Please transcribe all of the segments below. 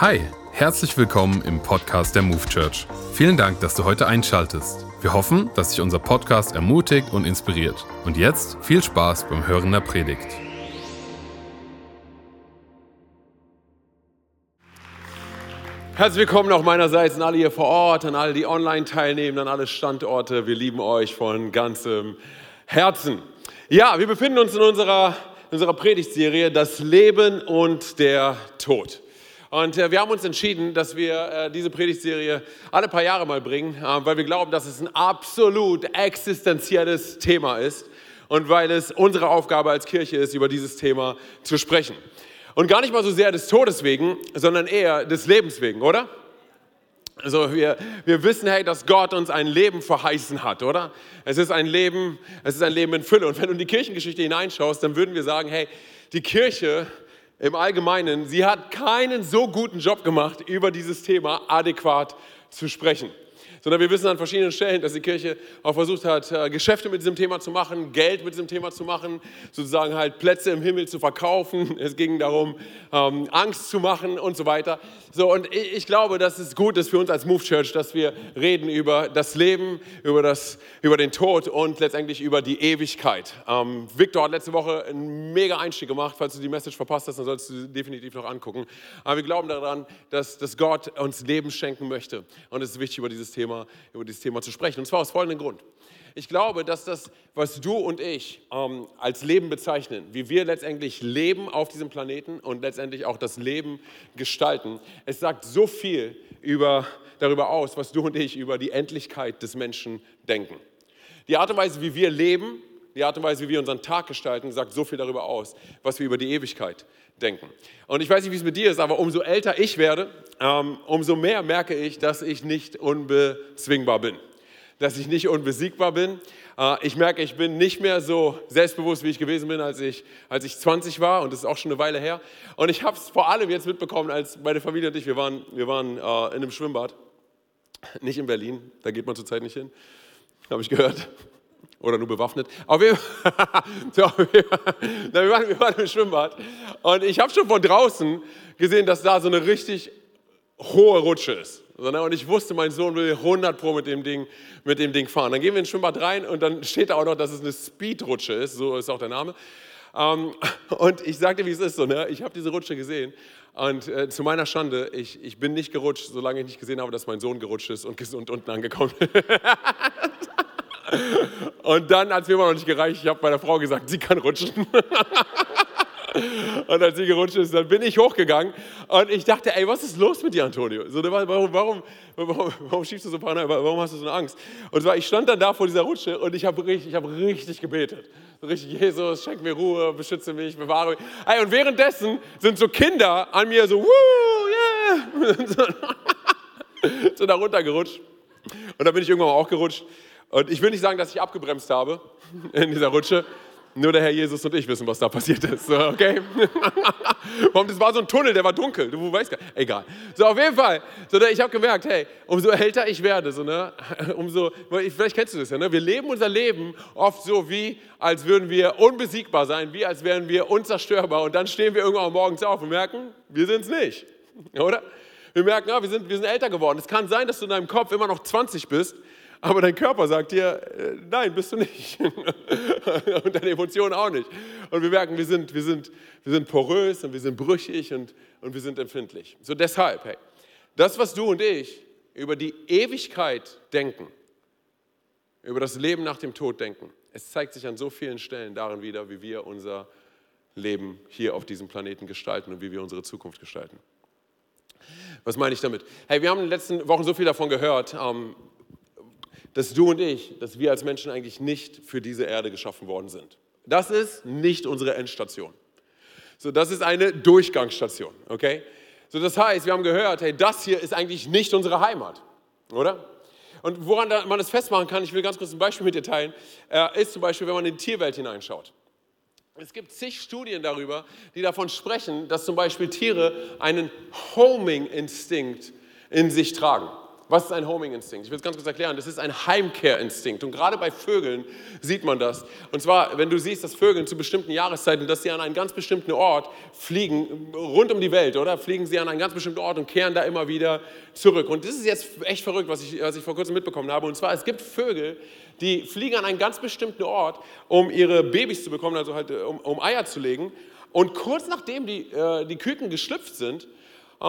Hi, herzlich willkommen im Podcast der Move Church. Vielen Dank, dass du heute einschaltest. Wir hoffen, dass dich unser Podcast ermutigt und inspiriert. Und jetzt viel Spaß beim Hören der Predigt. Herzlich willkommen auch meinerseits an alle hier vor Ort, an alle, die online teilnehmen, an alle Standorte. Wir lieben euch von ganzem Herzen. Ja, wir befinden uns in unserer, in unserer Predigtserie Das Leben und der Tod. Und äh, wir haben uns entschieden, dass wir äh, diese Predigtserie alle paar Jahre mal bringen, äh, weil wir glauben, dass es ein absolut existenzielles Thema ist und weil es unsere Aufgabe als Kirche ist, über dieses Thema zu sprechen. Und gar nicht mal so sehr des Todes wegen, sondern eher des Lebens wegen, oder? Also wir, wir wissen, hey, dass Gott uns ein Leben verheißen hat, oder? Es ist ein Leben, es ist ein Leben in Fülle. Und wenn du in die Kirchengeschichte hineinschaust, dann würden wir sagen, hey, die Kirche im Allgemeinen, sie hat keinen so guten Job gemacht, über dieses Thema adäquat zu sprechen. Sondern wir wissen an verschiedenen Stellen, dass die Kirche auch versucht hat, äh, Geschäfte mit diesem Thema zu machen, Geld mit diesem Thema zu machen, sozusagen halt Plätze im Himmel zu verkaufen. Es ging darum, ähm, Angst zu machen und so weiter. So, und ich glaube, dass es gut ist für uns als Move Church, dass wir reden über das Leben, über, das, über den Tod und letztendlich über die Ewigkeit. Ähm, Victor hat letzte Woche einen mega Einstieg gemacht. Falls du die Message verpasst hast, dann solltest du sie definitiv noch angucken. Aber wir glauben daran, dass, dass Gott uns Leben schenken möchte. Und es ist wichtig, über dieses, Thema, über dieses Thema zu sprechen. Und zwar aus folgendem Grund. Ich glaube, dass das, was du und ich ähm, als Leben bezeichnen, wie wir letztendlich leben auf diesem Planeten und letztendlich auch das Leben gestalten, es sagt so viel über, darüber aus, was du und ich über die Endlichkeit des Menschen denken. Die Art und Weise, wie wir leben, die Art und Weise, wie wir unseren Tag gestalten, sagt so viel darüber aus, was wir über die Ewigkeit denken. Und ich weiß nicht, wie es mit dir ist, aber umso älter ich werde, ähm, umso mehr merke ich, dass ich nicht unbezwingbar bin dass ich nicht unbesiegbar bin. Äh, ich merke, ich bin nicht mehr so selbstbewusst, wie ich gewesen bin, als ich, als ich 20 war. Und das ist auch schon eine Weile her. Und ich habe es vor allem jetzt mitbekommen, als meine Familie und ich, wir waren, wir waren äh, in einem Schwimmbad. Nicht in Berlin, da geht man zurzeit nicht hin, habe ich gehört. Oder nur bewaffnet. Aber wir, so, wir, waren, wir waren im Schwimmbad. Und ich habe schon von draußen gesehen, dass da so eine richtig hohe Rutsche ist. Und ich wusste, mein Sohn will 100 Pro mit dem, Ding, mit dem Ding fahren. Dann gehen wir ins Schwimmbad rein und dann steht da auch noch, dass es eine Speedrutsche ist, so ist auch der Name. Ähm, und ich sagte, wie es ist ne? ich habe diese Rutsche gesehen und äh, zu meiner Schande, ich, ich bin nicht gerutscht, solange ich nicht gesehen habe, dass mein Sohn gerutscht ist und gesund unten angekommen ist. Und dann hat es mir immer noch nicht gereicht, ich habe meiner Frau gesagt, sie kann rutschen. Und als sie gerutscht ist, dann bin ich hochgegangen und ich dachte, ey, was ist los mit dir, Antonio? So, warum, warum, warum, warum schiebst du so paranoid? Warum hast du so eine Angst? Und zwar, ich stand dann da vor dieser Rutsche und ich habe richtig, hab richtig gebetet. So richtig, Jesus, schenk mir Ruhe, beschütze mich, bewahre mich. Ey, und währenddessen sind so Kinder an mir so, wuh, yeah, so da runtergerutscht. Und dann bin ich irgendwann auch gerutscht. Und ich will nicht sagen, dass ich abgebremst habe in dieser Rutsche. Nur der Herr Jesus und ich wissen, was da passiert ist. Okay? Warum? Das war so ein Tunnel, der war dunkel. Du weißt gar nicht. Egal. So, auf jeden Fall. So, ich habe gemerkt, hey, umso älter ich werde, so, ne, umso, vielleicht kennst du das ja, ne? wir leben unser Leben oft so, wie als würden wir unbesiegbar sein, wie als wären wir unzerstörbar. Und dann stehen wir irgendwann morgens auf und merken, wir sind es nicht. Oder? Wir merken, ja, wir, sind, wir sind älter geworden. Es kann sein, dass du in deinem Kopf immer noch 20 bist, aber dein Körper sagt dir, äh, nein, bist du nicht. und deine Emotionen auch nicht. Und wir merken, wir sind, wir sind, wir sind porös und wir sind brüchig und, und wir sind empfindlich. So deshalb, hey, das, was du und ich über die Ewigkeit denken, über das Leben nach dem Tod denken, es zeigt sich an so vielen Stellen darin wieder, wie wir unser Leben hier auf diesem Planeten gestalten und wie wir unsere Zukunft gestalten. Was meine ich damit? Hey, wir haben in den letzten Wochen so viel davon gehört, ähm, dass du und ich, dass wir als Menschen eigentlich nicht für diese Erde geschaffen worden sind. Das ist nicht unsere Endstation. So, das ist eine Durchgangsstation, okay? So, das heißt, wir haben gehört, hey, das hier ist eigentlich nicht unsere Heimat, oder? Und woran man das festmachen kann, ich will ganz kurz ein Beispiel mit dir teilen, äh, ist zum Beispiel, wenn man in die Tierwelt hineinschaut. Es gibt zig Studien darüber, die davon sprechen, dass zum Beispiel Tiere einen Homing-Instinkt in sich tragen. Was ist ein Homing-Instinkt? Ich will es ganz kurz erklären. Das ist ein Heimkehrinstinkt. Und gerade bei Vögeln sieht man das. Und zwar, wenn du siehst, dass Vögel zu bestimmten Jahreszeiten, dass sie an einen ganz bestimmten Ort fliegen, rund um die Welt, oder? Fliegen sie an einen ganz bestimmten Ort und kehren da immer wieder zurück. Und das ist jetzt echt verrückt, was ich, was ich vor kurzem mitbekommen habe. Und zwar, es gibt Vögel, die fliegen an einen ganz bestimmten Ort, um ihre Babys zu bekommen, also halt um, um Eier zu legen. Und kurz nachdem die, äh, die Küken geschlüpft sind,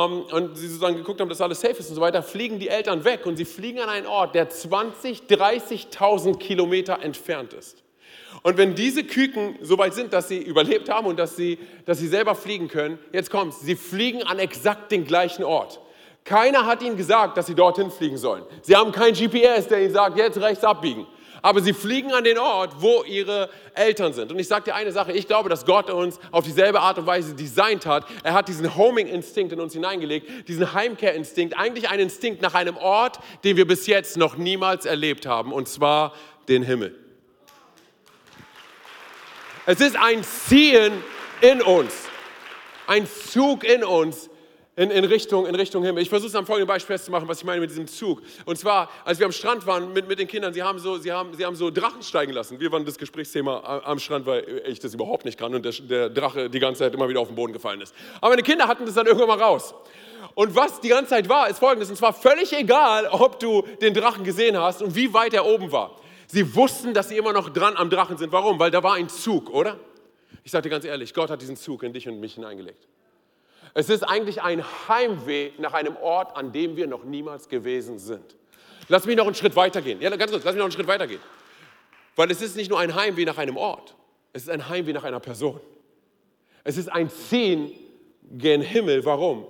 und sie sozusagen geguckt haben, dass alles safe ist und so weiter, fliegen die Eltern weg und sie fliegen an einen Ort, der 20, 30.000 Kilometer entfernt ist. Und wenn diese Küken so weit sind, dass sie überlebt haben und dass sie, dass sie selber fliegen können, jetzt kommt's, sie fliegen an exakt den gleichen Ort. Keiner hat ihnen gesagt, dass sie dorthin fliegen sollen. Sie haben kein GPS, der ihnen sagt, jetzt rechts abbiegen aber sie fliegen an den Ort, wo ihre Eltern sind. Und ich sage dir eine Sache, ich glaube, dass Gott uns auf dieselbe Art und Weise designt hat. Er hat diesen Homing-Instinkt in uns hineingelegt, diesen Heimkehr-Instinkt, eigentlich einen Instinkt nach einem Ort, den wir bis jetzt noch niemals erlebt haben, und zwar den Himmel. Es ist ein Ziehen in uns, ein Zug in uns, in, in, Richtung, in Richtung Himmel. Ich versuche es am folgenden Beispiel festzumachen, was ich meine mit diesem Zug. Und zwar, als wir am Strand waren mit, mit den Kindern, sie haben, so, sie, haben, sie haben so Drachen steigen lassen. Wir waren das Gesprächsthema am Strand, weil ich das überhaupt nicht kann und der, der Drache die ganze Zeit immer wieder auf den Boden gefallen ist. Aber meine Kinder hatten das dann irgendwann mal raus. Und was die ganze Zeit war, ist folgendes. Und zwar völlig egal, ob du den Drachen gesehen hast und wie weit er oben war. Sie wussten, dass sie immer noch dran am Drachen sind. Warum? Weil da war ein Zug, oder? Ich sage dir ganz ehrlich, Gott hat diesen Zug in dich und mich hineingelegt. Es ist eigentlich ein Heimweh nach einem Ort, an dem wir noch niemals gewesen sind. Lass mich noch einen Schritt weitergehen. Ja, ganz kurz, lass mich noch einen Schritt weitergehen. Weil es ist nicht nur ein Heimweh nach einem Ort, es ist ein Heimweh nach einer Person. Es ist ein Ziehen gen Himmel. Warum?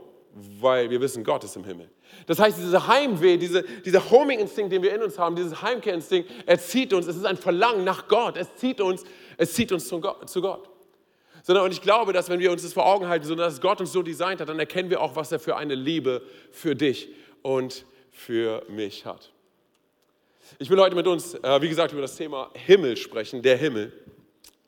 Weil wir wissen, Gott ist im Himmel. Das heißt, dieser Heimweh, diese, dieser Homing-Instinkt, den wir in uns haben, dieses Heimkehrinstinkt, er zieht uns, es ist ein Verlangen nach Gott, es zieht uns, es zieht uns zu Gott sondern und ich glaube, dass wenn wir uns das vor Augen halten, sondern dass Gott uns so designt hat, dann erkennen wir auch, was er für eine Liebe für dich und für mich hat. Ich will heute mit uns, äh, wie gesagt, über das Thema Himmel sprechen, der Himmel.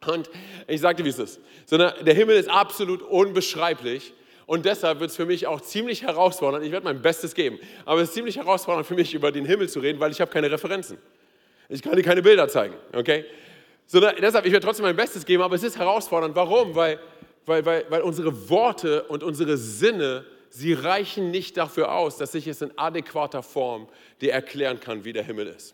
Und ich sagte, wie es ist. Sondern der Himmel ist absolut unbeschreiblich. Und deshalb wird es für mich auch ziemlich herausfordernd. Ich werde mein Bestes geben. Aber es ist ziemlich herausfordernd für mich, über den Himmel zu reden, weil ich habe keine Referenzen. Ich kann dir keine Bilder zeigen. Okay? Sondern deshalb, ich werde trotzdem mein Bestes geben, aber es ist herausfordernd. Warum? Weil, weil, weil, weil unsere Worte und unsere Sinne, sie reichen nicht dafür aus, dass ich es in adäquater Form dir erklären kann, wie der Himmel ist.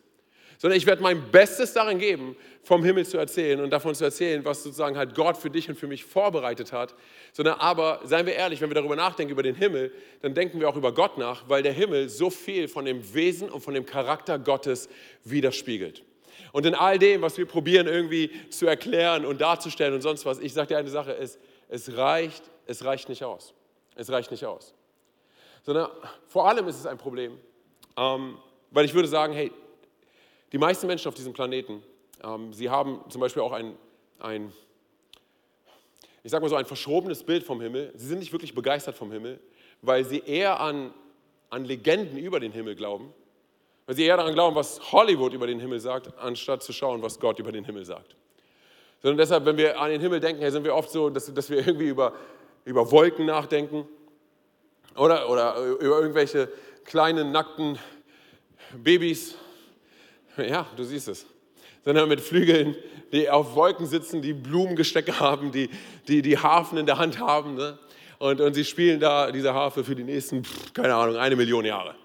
Sondern ich werde mein Bestes darin geben, vom Himmel zu erzählen und davon zu erzählen, was sozusagen halt Gott für dich und für mich vorbereitet hat. Sondern aber, seien wir ehrlich, wenn wir darüber nachdenken, über den Himmel, dann denken wir auch über Gott nach, weil der Himmel so viel von dem Wesen und von dem Charakter Gottes widerspiegelt. Und in all dem, was wir probieren irgendwie zu erklären und darzustellen und sonst was, ich sage dir eine Sache, es, es, reicht, es reicht nicht aus. Es reicht nicht aus. Sondern vor allem ist es ein Problem, ähm, weil ich würde sagen, hey, die meisten Menschen auf diesem Planeten, ähm, sie haben zum Beispiel auch ein, ein ich sage mal so, ein verschrobenes Bild vom Himmel. Sie sind nicht wirklich begeistert vom Himmel, weil sie eher an, an Legenden über den Himmel glauben weil sie eher daran glauben, was Hollywood über den Himmel sagt, anstatt zu schauen, was Gott über den Himmel sagt. Sondern deshalb, wenn wir an den Himmel denken, sind wir oft so, dass, dass wir irgendwie über, über Wolken nachdenken oder, oder über irgendwelche kleinen, nackten Babys. Ja, du siehst es. Sondern mit Flügeln, die auf Wolken sitzen, die Blumengestecke haben, die, die, die Harfen in der Hand haben. Ne? Und, und sie spielen da diese Harfe für die nächsten, keine Ahnung, eine Million Jahre.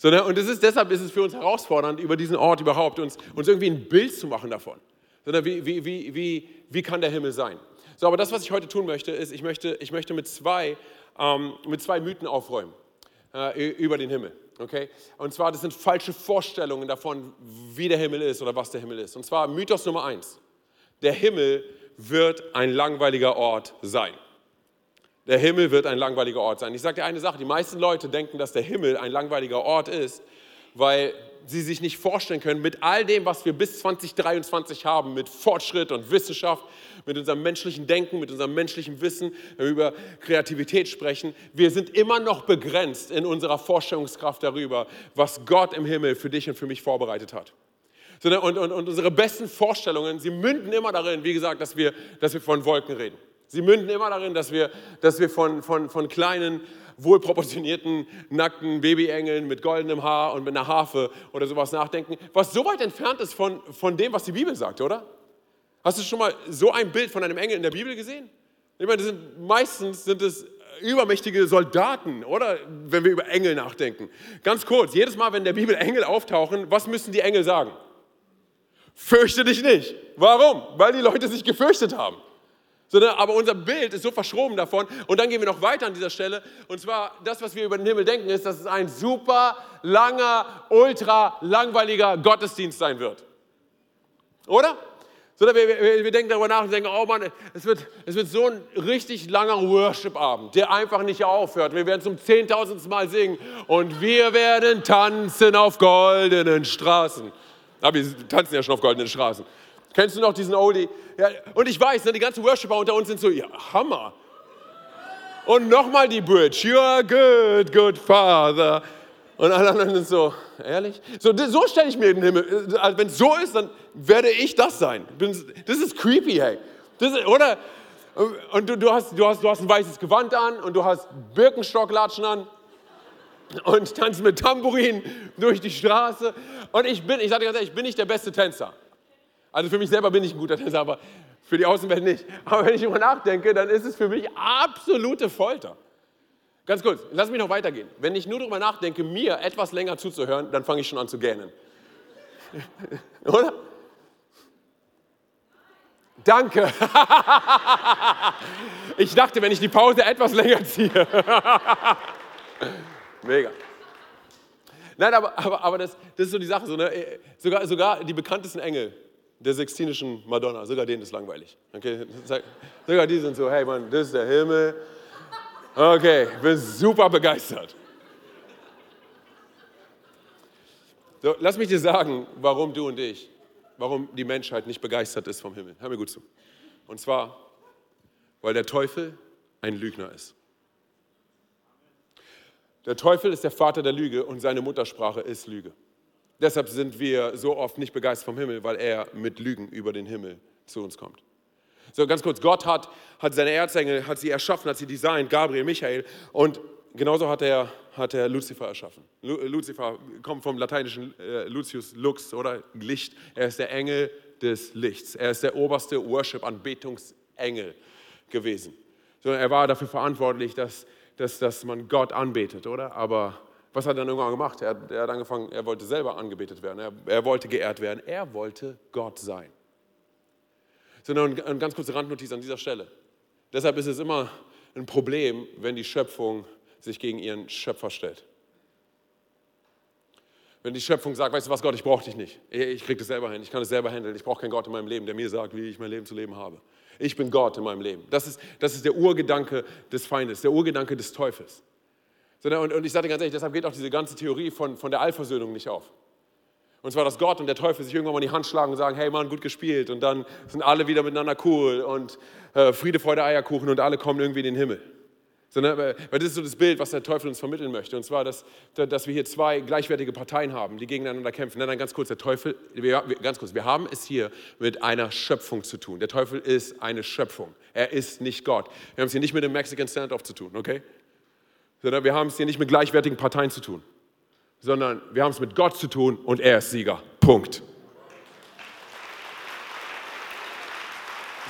Sondern, und ist, deshalb ist es für uns herausfordernd, über diesen Ort überhaupt uns, uns irgendwie ein Bild zu machen davon. Sondern wie, wie, wie, wie, wie kann der Himmel sein? So, aber das, was ich heute tun möchte, ist, ich möchte, ich möchte mit, zwei, ähm, mit zwei Mythen aufräumen äh, über den Himmel. Okay? Und zwar, das sind falsche Vorstellungen davon, wie der Himmel ist oder was der Himmel ist. Und zwar Mythos Nummer eins. Der Himmel wird ein langweiliger Ort sein. Der Himmel wird ein langweiliger Ort sein. Ich sage dir eine Sache, die meisten Leute denken, dass der Himmel ein langweiliger Ort ist, weil sie sich nicht vorstellen können, mit all dem, was wir bis 2023 haben, mit Fortschritt und Wissenschaft, mit unserem menschlichen Denken, mit unserem menschlichen Wissen, wenn wir über Kreativität sprechen, wir sind immer noch begrenzt in unserer Vorstellungskraft darüber, was Gott im Himmel für dich und für mich vorbereitet hat. Und, und, und unsere besten Vorstellungen, sie münden immer darin, wie gesagt, dass wir, dass wir von Wolken reden. Sie münden immer darin, dass wir, dass wir von, von, von kleinen, wohlproportionierten, nackten Babyengeln mit goldenem Haar und mit einer Harfe oder sowas nachdenken, was so weit entfernt ist von, von dem, was die Bibel sagt, oder? Hast du schon mal so ein Bild von einem Engel in der Bibel gesehen? Ich meine, sind, meistens sind es übermächtige Soldaten, oder? Wenn wir über Engel nachdenken. Ganz kurz, jedes Mal, wenn in der Bibel Engel auftauchen, was müssen die Engel sagen? Fürchte dich nicht. Warum? Weil die Leute sich gefürchtet haben. Aber unser Bild ist so verschroben davon. Und dann gehen wir noch weiter an dieser Stelle. Und zwar, das, was wir über den Himmel denken, ist, dass es ein super langer, ultra langweiliger Gottesdienst sein wird. Oder? Sondern wir, wir, wir, denken darüber nach und denken, oh Mann, es wird, es wird so ein richtig langer Worship-Abend, der einfach nicht aufhört. Wir werden zum zehntausendsten Mal singen und wir werden tanzen auf goldenen Straßen. Aber wir tanzen ja schon auf goldenen Straßen. Kennst du noch diesen Oldie? Ja, und ich weiß, ne, die ganzen Worshipper unter uns sind so, ja, Hammer. Und nochmal die Bridge, you are good, good Father. Und alle anderen sind so, ehrlich? So, so stelle ich mir den Himmel. Also wenn es so ist, dann werde ich das sein. Das ist creepy, hey. Das ist, oder? Und du, du, hast, du, hast, du hast ein weißes Gewand an und du hast Birkenstocklatschen an und tanzt mit Tambourin durch die Straße. Und ich bin, ich sage ganz ehrlich, ich bin nicht der beste Tänzer. Also für mich selber bin ich ein guter Tänzer, aber für die Außenwelt nicht. Aber wenn ich darüber nachdenke, dann ist es für mich absolute Folter. Ganz kurz, lass mich noch weitergehen. Wenn ich nur darüber nachdenke, mir etwas länger zuzuhören, dann fange ich schon an zu gähnen. Oder? Danke. ich dachte, wenn ich die Pause etwas länger ziehe. Mega. Nein, aber, aber, aber das, das ist so die Sache. So, ne? sogar, sogar die bekanntesten Engel der sextinischen Madonna, sogar denen ist langweilig. Okay? Sogar die sind so, hey Mann, das ist der Himmel, Okay, bin super begeistert. So, lass mich dir sagen, warum du und ich, warum die Menschheit nicht begeistert ist vom Himmel. Hör mir gut zu. Und zwar, weil der Teufel ein Lügner ist. Der Teufel ist der Vater der Lüge und seine Muttersprache ist Lüge. Deshalb sind wir so oft nicht begeistert vom Himmel, weil er mit Lügen über den Himmel zu uns kommt. So ganz kurz, Gott hat, hat seine Erzengel, hat sie erschaffen, hat sie designt, Gabriel, Michael und genauso hat er, hat er Lucifer erschaffen. Lucifer kommt vom lateinischen äh, Lucius Lux oder Licht. Er ist der Engel des Lichts. Er ist der oberste Worship-Anbetungsengel gewesen. So, er war dafür verantwortlich, dass, dass, dass man Gott anbetet, oder? Aber was hat er dann irgendwann gemacht? Er, er hat angefangen, er wollte selber angebetet werden. Er, er wollte geehrt werden. Er wollte Gott sein sondern eine ganz kurze Randnotiz an dieser Stelle. Deshalb ist es immer ein Problem, wenn die Schöpfung sich gegen ihren Schöpfer stellt. Wenn die Schöpfung sagt, weißt du was, Gott, ich brauche dich nicht. Ich kriege das selber hin, ich kann es selber handeln. Ich brauche keinen Gott in meinem Leben, der mir sagt, wie ich mein Leben zu leben habe. Ich bin Gott in meinem Leben. Das ist, das ist der Urgedanke des Feindes, der Urgedanke des Teufels. Und, und ich sage ganz ehrlich, deshalb geht auch diese ganze Theorie von, von der Allversöhnung nicht auf. Und zwar, dass Gott und der Teufel sich irgendwann mal in die Hand schlagen und sagen, hey Mann, gut gespielt. Und dann sind alle wieder miteinander cool und äh, Friede, Freude, Eierkuchen und alle kommen irgendwie in den Himmel. Sondern, weil das ist so das Bild, was der Teufel uns vermitteln möchte. Und zwar, dass, dass wir hier zwei gleichwertige Parteien haben, die gegeneinander kämpfen. Nein, nein, ganz kurz, der Teufel, wir, ganz kurz, wir haben es hier mit einer Schöpfung zu tun. Der Teufel ist eine Schöpfung. Er ist nicht Gott. Wir haben es hier nicht mit dem Mexican Standoff zu tun, okay? Sondern wir haben es hier nicht mit gleichwertigen Parteien zu tun sondern wir haben es mit Gott zu tun und er ist Sieger. Punkt.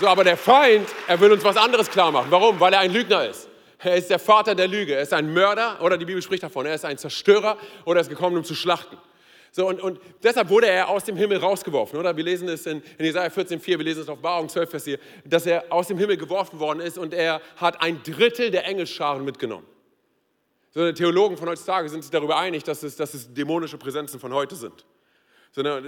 So, aber der Feind, er will uns was anderes klar machen. Warum? Weil er ein Lügner ist. Er ist der Vater der Lüge. Er ist ein Mörder oder die Bibel spricht davon. Er ist ein Zerstörer oder er ist gekommen, um zu schlachten. So, und, und deshalb wurde er aus dem Himmel rausgeworfen, oder? Wir lesen es in, in Jesaja 14,4, wir lesen es auf Barung 12, Vers 4, dass er aus dem Himmel geworfen worden ist und er hat ein Drittel der Engelscharen mitgenommen. Sondern Theologen von heutzutage sind sich darüber einig, dass es, dass es dämonische Präsenzen von heute sind. Sondern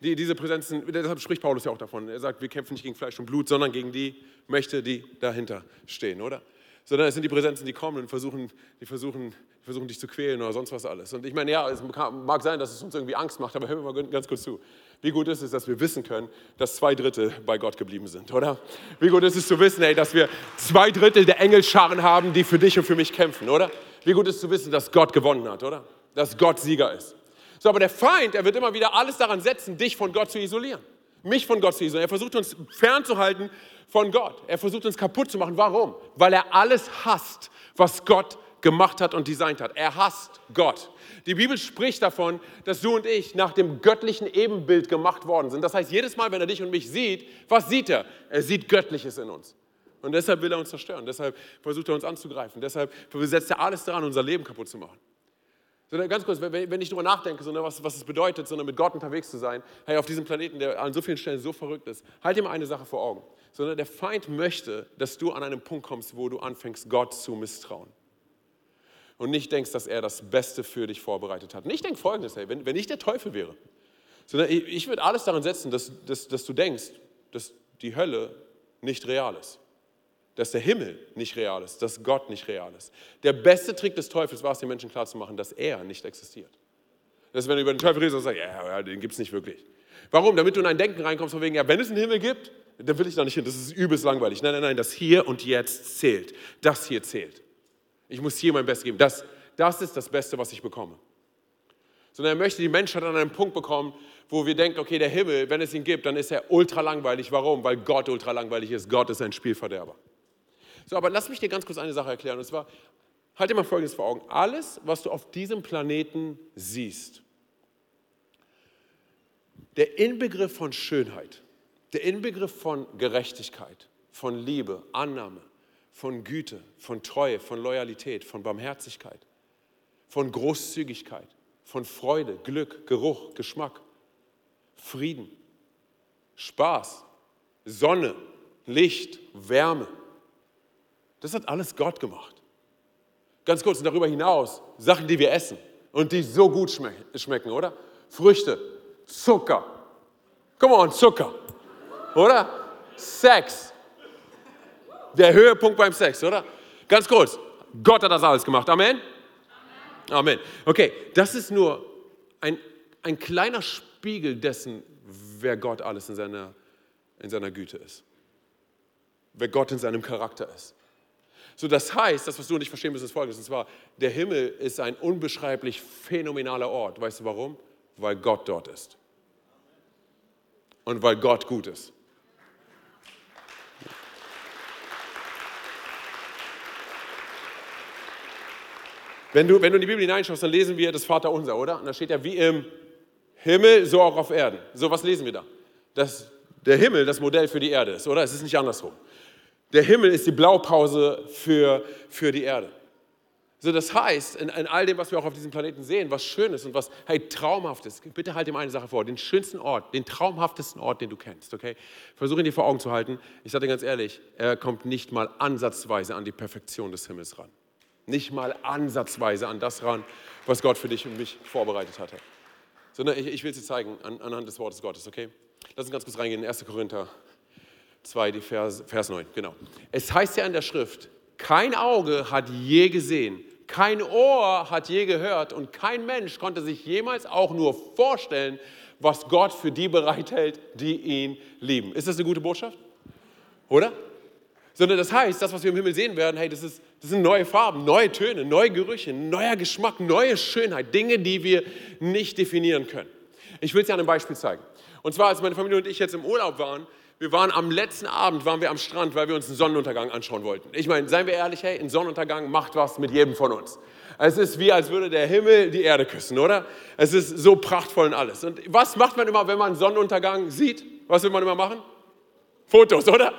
die, diese Präsenzen, deshalb spricht Paulus ja auch davon. Er sagt, wir kämpfen nicht gegen Fleisch und Blut, sondern gegen die Mächte, die dahinter stehen, oder? Sondern es sind die Präsenzen, die kommen und versuchen, die versuchen, versuchen dich zu quälen oder sonst was alles. Und ich meine, ja, es mag sein, dass es uns irgendwie Angst macht, aber hören wir mal ganz kurz zu. Wie gut ist es, dass wir wissen können, dass zwei Drittel bei Gott geblieben sind, oder? Wie gut ist es zu wissen, ey, dass wir zwei Drittel der Engelscharen haben, die für dich und für mich kämpfen, oder? Wie gut ist zu wissen, dass Gott gewonnen hat, oder? Dass Gott Sieger ist. So, aber der Feind, er wird immer wieder alles daran setzen, dich von Gott zu isolieren. mich von Gott zu isolieren. Er versucht uns fernzuhalten von Gott. Er versucht uns kaputt zu machen. Warum? Weil er alles hasst, was Gott gemacht hat und designt hat. Er hasst Gott. Die Bibel spricht davon, dass du und ich nach dem göttlichen Ebenbild gemacht worden sind. Das heißt, jedes Mal, wenn er dich und mich sieht, was sieht er? Er sieht Göttliches in uns. Und deshalb will er uns zerstören. Deshalb versucht er uns anzugreifen. Deshalb setzt er alles daran, unser Leben kaputt zu machen. Sondern ganz kurz, wenn ich darüber nachdenke, sondern was, was es bedeutet, sondern mit Gott unterwegs zu sein, hey, auf diesem Planeten, der an so vielen Stellen so verrückt ist, halt dir mal eine Sache vor Augen. Sondern der Feind möchte, dass du an einen Punkt kommst, wo du anfängst, Gott zu misstrauen. Und nicht denkst, dass er das Beste für dich vorbereitet hat. Nicht denk folgendes, hey, wenn, wenn ich der Teufel wäre, sondern ich, ich würde alles daran setzen, dass, dass, dass du denkst, dass die Hölle nicht real ist dass der Himmel nicht real ist, dass Gott nicht real ist. Der beste Trick des Teufels war es, den Menschen klarzumachen, dass er nicht existiert. Dass wenn du über den Teufel redest, sagst ja, ja, den gibt es nicht wirklich. Warum? Damit du in ein Denken reinkommst, von wegen, ja, wenn es einen Himmel gibt, dann will ich da nicht hin, das ist übelst langweilig. Nein, nein, nein, das Hier und Jetzt zählt. Das hier zählt. Ich muss hier mein Bestes geben. Das, das ist das Beste, was ich bekomme. Sondern er möchte die Menschheit an einen Punkt bekommen, wo wir denken, okay, der Himmel, wenn es ihn gibt, dann ist er ultra langweilig. Warum? Weil Gott ultra langweilig ist. Gott ist ein Spielverderber. So, aber lass mich dir ganz kurz eine Sache erklären. Und zwar, halt dir mal Folgendes vor Augen. Alles, was du auf diesem Planeten siehst, der Inbegriff von Schönheit, der Inbegriff von Gerechtigkeit, von Liebe, Annahme, von Güte, von Treue, von Loyalität, von Barmherzigkeit, von Großzügigkeit, von Freude, Glück, Geruch, Geschmack, Frieden, Spaß, Sonne, Licht, Wärme, das hat alles Gott gemacht. Ganz kurz, darüber hinaus, Sachen, die wir essen und die so gut schmecken, oder? Früchte, Zucker. Come on, Zucker. Oder? Sex. Der Höhepunkt beim Sex, oder? Ganz kurz, Gott hat das alles gemacht. Amen? Amen. Okay, das ist nur ein, ein kleiner Spiegel dessen, wer Gott alles in seiner, in seiner Güte ist. Wer Gott in seinem Charakter ist. So, das heißt, das, was du nicht verstehen musst, ist folgendes. Und zwar, der Himmel ist ein unbeschreiblich phänomenaler Ort. Weißt du warum? Weil Gott dort ist. Und weil Gott gut ist. Wenn du, wenn du in die Bibel hineinschaust, dann lesen wir das Vaterunser, oder? Und da steht ja, wie im Himmel, so auch auf Erden. So, was lesen wir da? Dass der Himmel das Modell für die Erde ist, oder? Es ist nicht andersrum. Der Himmel ist die Blaupause für, für die Erde. So, das heißt, in, in, all dem, was wir auch auf diesem Planeten sehen, was schön ist und was hey, traumhaft ist, bitte halt ihm eine Sache vor, den schönsten Ort, den traumhaftesten Ort, den du kennst, okay? Versuche ihn dir vor Augen zu halten. Ich sage dir ganz ehrlich, er kommt nicht mal ansatzweise an die Perfektion des Himmels ran. Nicht mal ansatzweise an das ran, was Gott für dich und mich vorbereitet hatte. Sondern ich, ich will es dir zeigen an, anhand des Wortes Gottes, okay? Lass uns ganz kurz reingehen in 1. Korinther 2, die Vers, Vers 9, genau. Es heißt ja in der Schrift, kein Auge hat je gesehen, kein Ohr hat je gehört und kein Mensch konnte sich jemals auch nur vorstellen, was Gott für die bereithält, die ihn lieben. Ist das eine gute Botschaft? Oder? Sondern das heißt, das, was wir im Himmel sehen werden, hey, das, ist, das sind neue Farben, neue Töne, neue Gerüche, neuer Geschmack, neue Schönheit, Dinge, die wir nicht definieren können. Ich will es dir an einem Beispiel zeigen. Und zwar, als meine Familie und ich jetzt im Urlaub waren, wir waren am letzten Abend, waren wir am Strand, weil wir uns einen Sonnenuntergang anschauen wollten. Ich meine, seien wir ehrlich, hey, ein Sonnenuntergang macht was mit jedem von uns. Es ist wie, als würde der Himmel die Erde küssen, oder? Es ist so prachtvoll und alles. Und was macht man immer, wenn man einen Sonnenuntergang sieht? Was will man immer machen? Fotos, oder?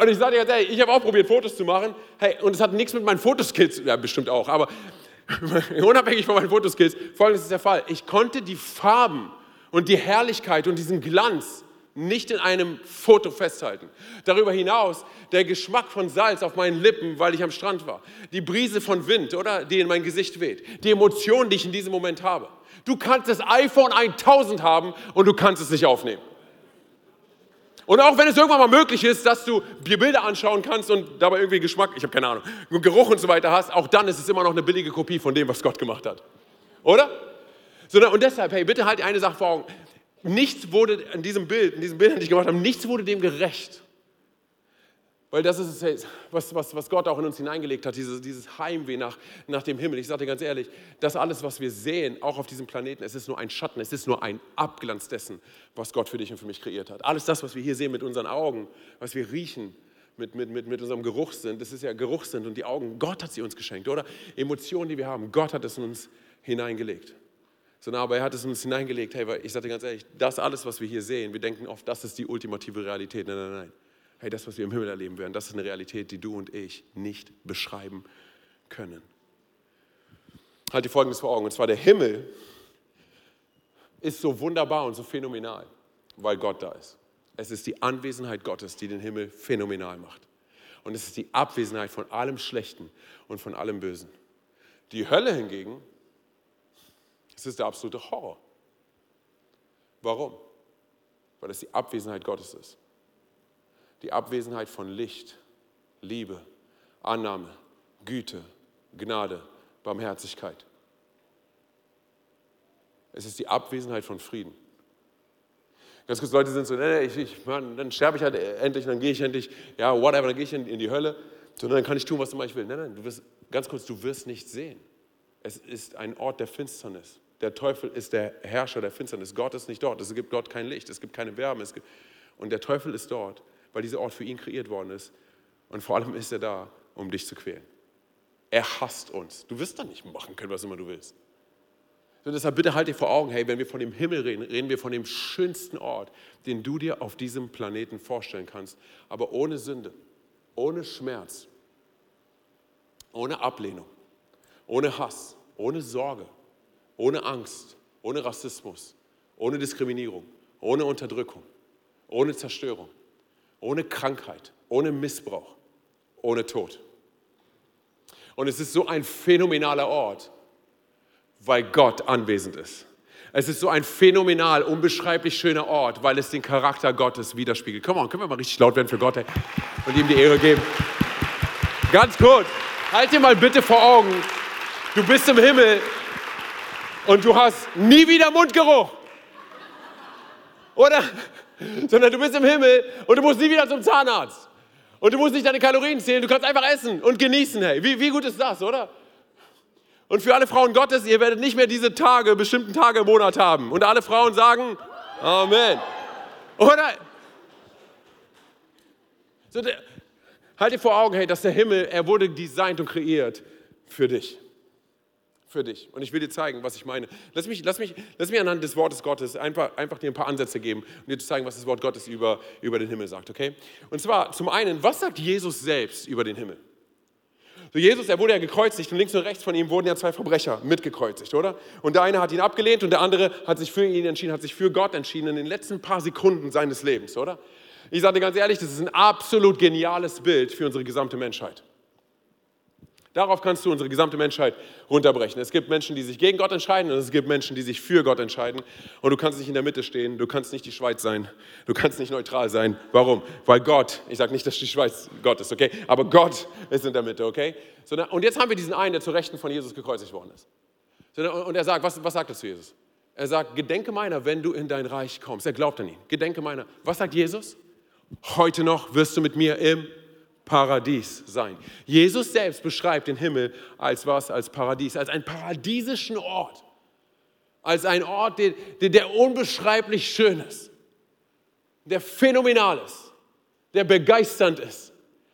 Und ich dir ganz ehrlich, ich habe auch probiert, Fotos zu machen. Hey, und es hat nichts mit meinen Fotoskills, ja, bestimmt auch, aber unabhängig von meinen Fotoskills, folgendes ist der Fall. Ich konnte die Farben und die Herrlichkeit und diesen Glanz nicht in einem Foto festhalten. Darüber hinaus der Geschmack von Salz auf meinen Lippen, weil ich am Strand war. Die Brise von Wind, oder? Die in mein Gesicht weht. Die Emotionen, die ich in diesem Moment habe. Du kannst das iPhone 1000 haben und du kannst es nicht aufnehmen. Und auch wenn es irgendwann mal möglich ist, dass du dir Bilder anschauen kannst und dabei irgendwie Geschmack, ich habe keine Ahnung, Geruch und so weiter hast, auch dann ist es immer noch eine billige Kopie von dem, was Gott gemacht hat. Oder? Und deshalb, hey, bitte halt eine Sache vor Augen nichts wurde in diesem Bild, in diesen Bildern, die ich gemacht habe, nichts wurde dem gerecht. Weil das ist es, was, was, was Gott auch in uns hineingelegt hat, dieses, dieses Heimweh nach, nach dem Himmel. Ich sage dir ganz ehrlich, das alles, was wir sehen, auch auf diesem Planeten, es ist nur ein Schatten, es ist nur ein Abglanz dessen, was Gott für dich und für mich kreiert hat. Alles das, was wir hier sehen mit unseren Augen, was wir riechen, mit, mit, mit, mit unserem Geruchssinn, das ist ja Geruchssinn und die Augen, Gott hat sie uns geschenkt, oder? Emotionen, die wir haben, Gott hat es in uns hineingelegt. Sondern aber er hat es uns hineingelegt, hey, ich dir ganz ehrlich, das alles, was wir hier sehen, wir denken oft, das ist die ultimative Realität. Nein, nein, nein hey, das, was wir im Himmel erleben werden, das ist eine Realität, die du und ich nicht beschreiben können. Halt dir Folgendes vor Augen, und zwar der Himmel ist so wunderbar und so phänomenal, weil Gott da ist. Es ist die Anwesenheit Gottes, die den Himmel phänomenal macht. Und es ist die Abwesenheit von allem Schlechten und von allem Bösen. Die Hölle hingegen, es ist der absolute Horror. Warum? Weil es die Abwesenheit Gottes ist die Abwesenheit von Licht, Liebe, Annahme, Güte, Gnade, Barmherzigkeit. Es ist die Abwesenheit von Frieden. Ganz kurz, Leute sind so, nee, ich, ich, Mann, dann sterbe ich halt endlich, dann gehe ich endlich, ja, whatever, dann gehe ich in, in die Hölle, sondern dann kann ich tun, was immer ich will. Nein, nein, du wirst, ganz kurz, du wirst nicht sehen. Es ist ein Ort der Finsternis. Der Teufel ist der Herrscher der Finsternis. Gott ist nicht dort. Es gibt dort kein Licht, es gibt keine Wärme. Gibt, und der Teufel ist dort weil dieser Ort für ihn kreiert worden ist. Und vor allem ist er da, um dich zu quälen. Er hasst uns. Du wirst dann nicht machen können, was immer du willst. So, deshalb bitte halt dir vor Augen, hey, wenn wir von dem Himmel reden, reden wir von dem schönsten Ort, den du dir auf diesem Planeten vorstellen kannst, aber ohne Sünde, ohne Schmerz, ohne Ablehnung, ohne Hass, ohne Sorge, ohne Angst, ohne Rassismus, ohne Diskriminierung, ohne Unterdrückung, ohne Zerstörung ohne Krankheit, ohne Missbrauch, ohne Tod. Und es ist so ein phänomenaler Ort, weil Gott anwesend ist. Es ist so ein phänomenal, unbeschreiblich schöner Ort, weil es den Charakter Gottes widerspiegelt. Komm on, können wir mal richtig laut werden für Gott ey, und ihm die Ehre geben. Ganz kurz, halt dir mal bitte vor Augen, du bist im Himmel und du hast nie wieder Mundgeruch. Oder? sondern du bist im Himmel und du musst nie wieder zum Zahnarzt. Und du musst nicht deine Kalorien zählen, du kannst einfach essen und genießen, hey. Wie, wie gut ist das, oder? Und für alle Frauen Gottes, ihr werdet nicht mehr diese Tage, bestimmten Tage im Monat haben. Und alle Frauen sagen, Amen. Oder? So, halt dir vor Augen, hey, dass der Himmel, er wurde designt und kreiert für dich für dich. Und ich will dir zeigen, was ich meine. Lass mich, lass mich, lass mich anhand des Wortes Gottes einfach, einfach dir ein paar Ansätze geben und dir zu zeigen, was das Wort Gottes über, über den Himmel sagt, okay? Und zwar zum einen, was sagt Jesus selbst über den Himmel? So Jesus, er wurde ja gekreuzigt und links und rechts von ihm wurden ja zwei Verbrecher mitgekreuzigt, oder? Und der eine hat ihn abgelehnt und der andere hat sich für ihn entschieden, hat sich für Gott entschieden in den letzten paar Sekunden seines Lebens, oder? Ich sage dir ganz ehrlich, das ist ein absolut geniales Bild für unsere gesamte Menschheit. Darauf kannst du unsere gesamte Menschheit runterbrechen. Es gibt Menschen, die sich gegen Gott entscheiden und es gibt Menschen, die sich für Gott entscheiden. Und du kannst nicht in der Mitte stehen, du kannst nicht die Schweiz sein, du kannst nicht neutral sein. Warum? Weil Gott, ich sage nicht, dass die Schweiz Gott ist, okay? Aber Gott ist in der Mitte, okay? Und jetzt haben wir diesen einen, der zur Rechten von Jesus gekreuzigt worden ist. Und er sagt, was, was sagt er zu Jesus? Er sagt, gedenke meiner, wenn du in dein Reich kommst. Er glaubt an ihn. Gedenke meiner. Was sagt Jesus? Heute noch wirst du mit mir im Paradies sein. Jesus selbst beschreibt den Himmel als was? Als Paradies, als einen paradiesischen Ort. Als ein Ort, der, der unbeschreiblich schön ist, der phänomenal ist, der begeisternd ist.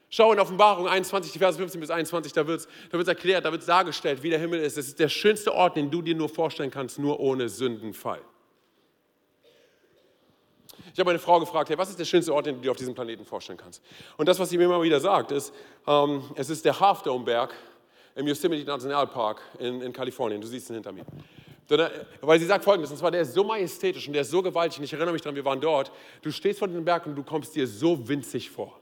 Schau in Offenbarung 21, die Verse 15 bis 21, da wird es da wird's erklärt, da wird es dargestellt, wie der Himmel ist. Es ist der schönste Ort, den du dir nur vorstellen kannst, nur ohne Sündenfall. Ich habe meine Frau gefragt, hey, was ist der schönste Ort, den du dir auf diesem Planeten vorstellen kannst? Und das, was sie mir immer wieder sagt, ist, ähm, es ist der Half Dome Berg im Yosemite Nationalpark in, in Kalifornien. Du siehst ihn hinter mir. Weil sie sagt folgendes, und zwar, der ist so majestätisch und der ist so gewaltig, und ich erinnere mich daran, wir waren dort, du stehst vor dem Berg und du kommst dir so winzig vor.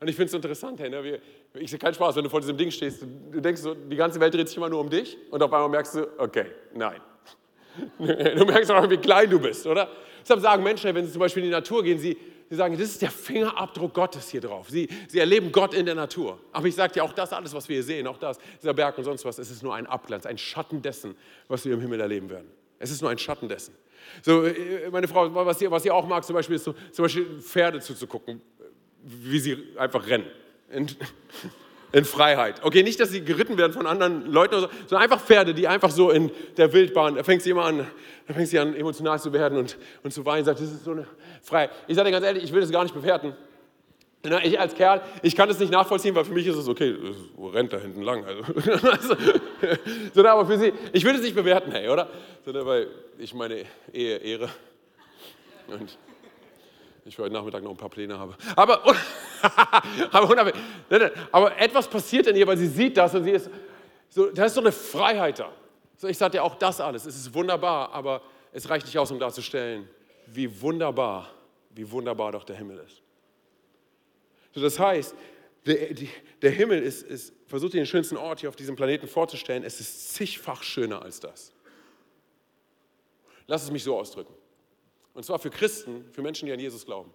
Und ich finde es interessant, hey, ne? Ich sehe keinen Spaß, wenn du vor diesem Ding stehst, du denkst so, die ganze Welt dreht sich immer nur um dich und auf einmal merkst du, okay, nein. Du merkst auch, wie klein du bist, oder? Deshalb sagen Menschen, wenn sie zum Beispiel in die Natur gehen, sie, sie sagen, das ist der Fingerabdruck Gottes hier drauf. Sie, sie erleben Gott in der Natur. Aber ich sage dir, auch das alles, was wir hier sehen, auch das, dieser Berg und sonst was, es ist nur ein Abglanz, ein Schatten dessen, was wir im Himmel erleben werden. Es ist nur ein Schatten dessen. So, äh, meine Frau, was sie, was auch mag, zum Beispiel ist so, zum Beispiel Pferde zuzugucken wie sie einfach rennen. In, Freiheit. Okay, nicht, dass sie geritten werden von anderen Leuten, sondern einfach Pferde, die einfach so in der Wildbahn, da fängt sie immer an, da fängt sie an, emotional zu werden und, und zu weinen, sagt, das ist so eine Freiheit. Ich sage dir ganz ehrlich, ich will das gar nicht bewerten. Ich als Kerl, ich kann das nicht nachvollziehen, weil für mich ist es okay, wo rennt da hinten lang? Also, so, aber für sie, ich will es nicht bewerten, hey, oder? So, weil ich meine Ehe ehre. Und ich heute Nachmittag noch ein paar Pläne habe. Aber, aber, etwas passiert in ihr, weil sie sieht das und sie ist so, da ist so eine Freiheit da. So, ich sagte ja auch das alles, es ist wunderbar, aber es reicht nicht aus, um darzustellen, wie wunderbar, wie wunderbar doch der Himmel ist. So, das heißt, der, der Himmel ist, ist, versucht den schönsten Ort hier auf diesem Planeten vorzustellen, es ist zigfach schöner als das. Lass es mich so ausdrücken. Und zwar für Christen, für Menschen, die an Jesus glauben.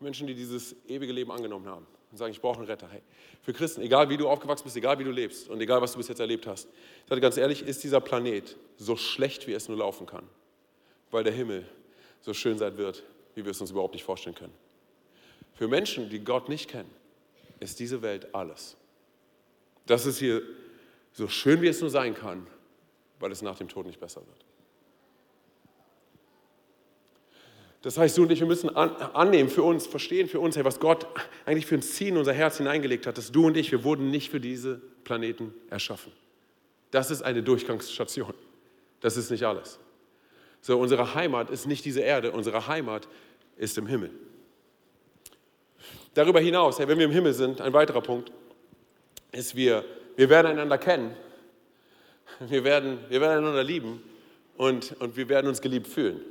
Menschen, die dieses ewige Leben angenommen haben und sagen, ich brauche einen Retter. Hey, für Christen, egal wie du aufgewachsen bist, egal wie du lebst und egal was du bis jetzt erlebt hast, ich sage ganz ehrlich, ist dieser Planet so schlecht, wie es nur laufen kann, weil der Himmel so schön sein wird, wie wir es uns überhaupt nicht vorstellen können. Für Menschen, die Gott nicht kennen, ist diese Welt alles. Das ist hier so schön, wie es nur sein kann, weil es nach dem Tod nicht besser wird. Das heißt, du und ich, wir müssen annehmen für uns, verstehen für uns, hey, was Gott eigentlich für ein Ziel in unser Herz hineingelegt hat, dass du und ich, wir wurden nicht für diese Planeten erschaffen. Das ist eine Durchgangsstation. Das ist nicht alles. So, unsere Heimat ist nicht diese Erde, unsere Heimat ist im Himmel. Darüber hinaus, hey, wenn wir im Himmel sind, ein weiterer Punkt, ist, wir, wir werden einander kennen, wir werden, wir werden einander lieben und, und wir werden uns geliebt fühlen.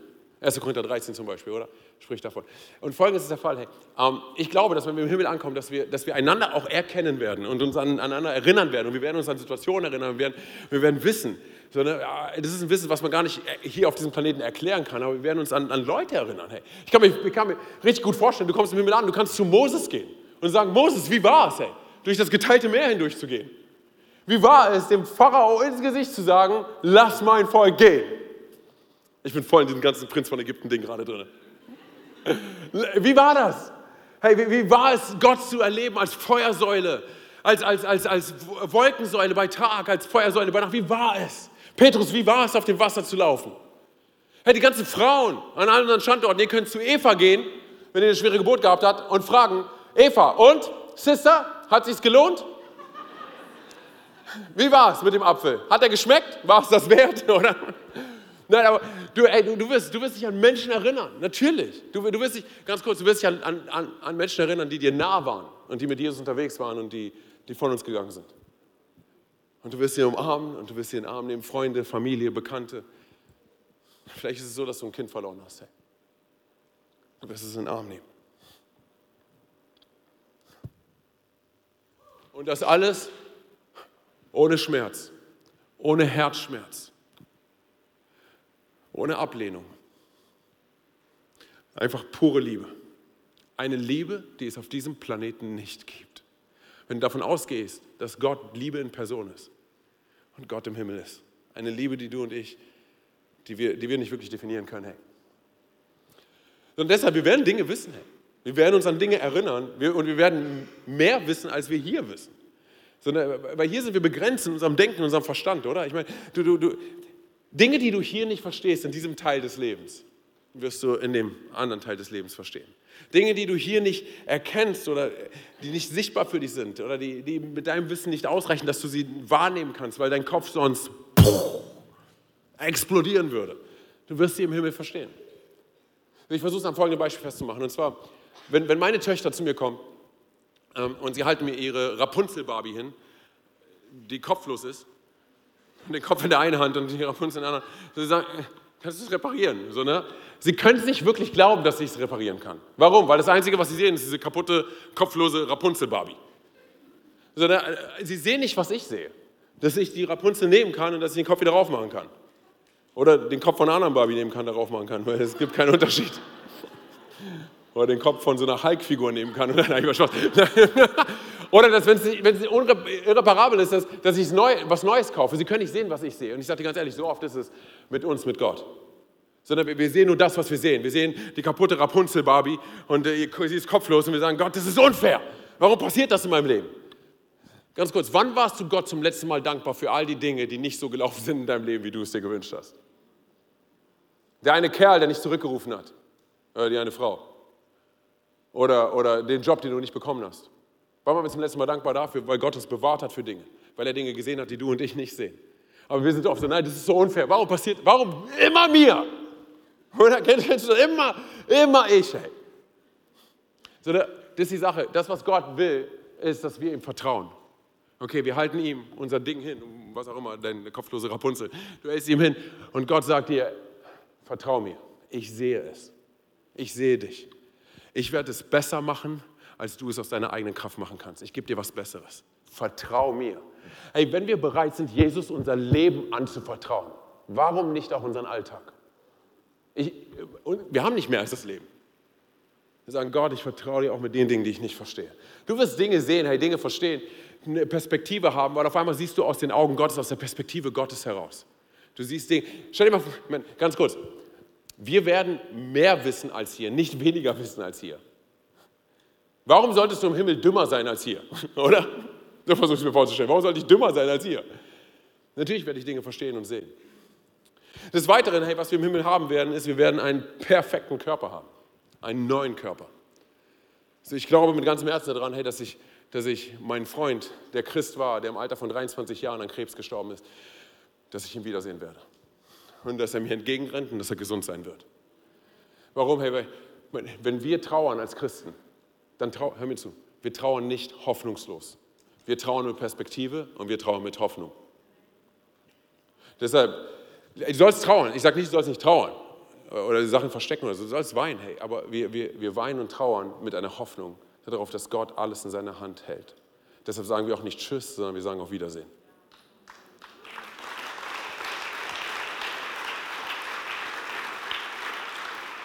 1. Korinther 13 zum Beispiel, oder? Spricht davon. Und folgendes ist der Fall. Hey, ähm, ich glaube, dass wenn wir im Himmel ankommen, dass wir, dass wir einander auch erkennen werden und uns an, aneinander erinnern werden. Und wir werden uns an Situationen erinnern. Wir werden, wir werden wissen. So, ne, das ist ein Wissen, was man gar nicht hier auf diesem Planeten erklären kann. Aber wir werden uns an, an Leute erinnern. Hey, ich, kann mir, ich kann mir richtig gut vorstellen, du kommst im Himmel an, du kannst zu Moses gehen und sagen, Moses, wie war es, hey, durch das geteilte Meer hindurch zu gehen? Wie war es, dem Pharao ins Gesicht zu sagen, lass mein Volk gehen? Ich bin voll in diesem ganzen Prinz von Ägypten-Ding gerade drin. Wie war das? Hey, wie, wie, war es, Gott zu erleben als Feuersäule, als, als, als, als Wolkensäule bei Tag, als Feuersäule bei Nacht? Wie war es? Petrus, wie war es, auf dem Wasser zu laufen? Hey, die ganzen Frauen an allen anderen Standorten, ihr könnt zu Eva gehen, wenn ihr eine schwere Geburt gehabt habt, und fragen, Eva, und, Sister, hat sich's gelohnt? Wie war es mit dem Apfel? Hat er geschmeckt? War es das wert? Oder? Nein, aber du, ey, du, du, wirst, du wirst dich an Menschen erinnern, natürlich. Du, du wirst dich, ganz kurz, du wirst dich an, an, an Menschen erinnern, die dir nah waren und die mit Jesus unterwegs waren und die, die von uns gegangen sind. Und du wirst sie umarmen und du wirst sie in den Arm nehmen, Freunde, Familie, Bekannte. Vielleicht ist es so, dass du ein Kind verloren hast. Hey. Du wirst es in den Arm nehmen. Und das alles ohne Schmerz, ohne Herzschmerz, ohne Ablehnung. Einfach pure Liebe. Eine Liebe, die es auf diesem Planeten nicht gibt. Wenn du davon ausgehst, dass Gott Liebe in Person ist und Gott im Himmel ist. Eine Liebe, die du und ich, die wir, die wir nicht wirklich definieren können. Hey. Und deshalb, wir werden Dinge wissen. Hey. Wir werden uns an Dinge erinnern und wir werden mehr wissen, als wir hier wissen. Sondern, weil hier sind wir begrenzt in unserem Denken, in unserem Verstand, oder? Ich meine, du, du, du, Dinge, die du hier nicht verstehst, in diesem Teil des Lebens, wirst du in dem anderen Teil des Lebens verstehen. Dinge, die du hier nicht erkennst oder die nicht sichtbar für dich sind oder die, die mit deinem Wissen nicht ausreichen, dass du sie wahrnehmen kannst, weil dein Kopf sonst explodieren würde. Du wirst sie im Himmel verstehen. Ich versuche es am folgenden Beispiel festzumachen. Und zwar, wenn, wenn meine Töchter zu mir kommen ähm, und sie halten mir ihre Rapunzel-Barbie hin, die kopflos ist, den Kopf in der einen Hand und die Rapunzel in der anderen. Sie sagen, kannst du es reparieren? So, ne? Sie können es nicht wirklich glauben, dass ich es reparieren kann. Warum? Weil das Einzige, was sie sehen, ist diese kaputte, kopflose Rapunzel-Barbie. So, ne? Sie sehen nicht, was ich sehe. Dass ich die Rapunzel nehmen kann und dass ich den Kopf wieder raufmachen kann. Oder den Kopf von einer anderen Barbie nehmen kann, darauf machen kann, weil es gibt keinen Unterschied. Oder den Kopf von so einer Hulk-Figur nehmen kann. Nein, Oder dass, wenn es, wenn es irreparabel ist, dass, dass ich neu, was Neues kaufe. Sie können nicht sehen, was ich sehe. Und ich sage dir ganz ehrlich, so oft ist es mit uns, mit Gott. Sondern wir sehen nur das, was wir sehen. Wir sehen die kaputte Rapunzel-Barbie und äh, sie ist kopflos und wir sagen, Gott, das ist unfair. Warum passiert das in meinem Leben? Ganz kurz, wann warst du Gott zum letzten Mal dankbar für all die Dinge, die nicht so gelaufen sind in deinem Leben, wie du es dir gewünscht hast? Der eine Kerl, der nicht zurückgerufen hat, oder die eine Frau. Oder, oder den Job, den du nicht bekommen hast. Wann waren wir zum letzten Mal dankbar dafür? Weil Gott es bewahrt hat für Dinge. Weil er Dinge gesehen hat, die du und ich nicht sehen. Aber wir sind oft so, nein, das ist so unfair. Warum passiert, warum immer mir? Oder kennst du das? Immer, immer ich, ey. So, das ist die Sache. Das, was Gott will, ist, dass wir ihm vertrauen. Okay, wir halten ihm unser Ding hin, was auch immer, deine kopflose Rapunzel. Du hältst ihm hin und Gott sagt dir, vertrau mir, ich sehe es. Ich sehe dich. Ich werde es besser machen, als du es aus deiner eigenen Kraft machen kannst. Ich gebe dir was Besseres. Vertrau mir. Hey, wenn wir bereit sind, Jesus unser Leben anzuvertrauen, warum nicht auch unseren Alltag? Ich, wir haben nicht mehr als das Leben. Wir sagen, Gott, ich vertraue dir auch mit den Dingen, die ich nicht verstehe. Du wirst Dinge sehen, hey, Dinge verstehen, eine Perspektive haben, weil auf einmal siehst du aus den Augen Gottes, aus der Perspektive Gottes heraus. Du siehst Dinge. Stell dir mal vor, ganz kurz. Wir werden mehr wissen als hier, nicht weniger wissen als hier. Warum solltest du im Himmel dümmer sein als hier? Oder? So versuche ich mir vorzustellen. Warum sollte ich dümmer sein als hier? Natürlich werde ich Dinge verstehen und sehen. Des Weiteren, hey, was wir im Himmel haben werden, ist, wir werden einen perfekten Körper haben. Einen neuen Körper. Also ich glaube mit ganzem Herzen daran, hey, dass ich dass ich meinen Freund, der Christ war, der im Alter von 23 Jahren an Krebs gestorben ist, dass ich ihn wiedersehen werde. Und dass er mir entgegenrennt und dass er gesund sein wird. Warum? Hey, wenn wir trauern als Christen, dann trau, hör mir zu, wir trauern nicht hoffnungslos. Wir trauern mit Perspektive und wir trauern mit Hoffnung. Deshalb, du sollst trauern. Ich sage nicht, du sollst nicht trauern oder die Sachen verstecken oder so. Du sollst weinen, hey. Aber wir, wir, wir weinen und trauern mit einer Hoffnung, darauf, dass Gott alles in seiner Hand hält. Deshalb sagen wir auch nicht Tschüss, sondern wir sagen auf Wiedersehen.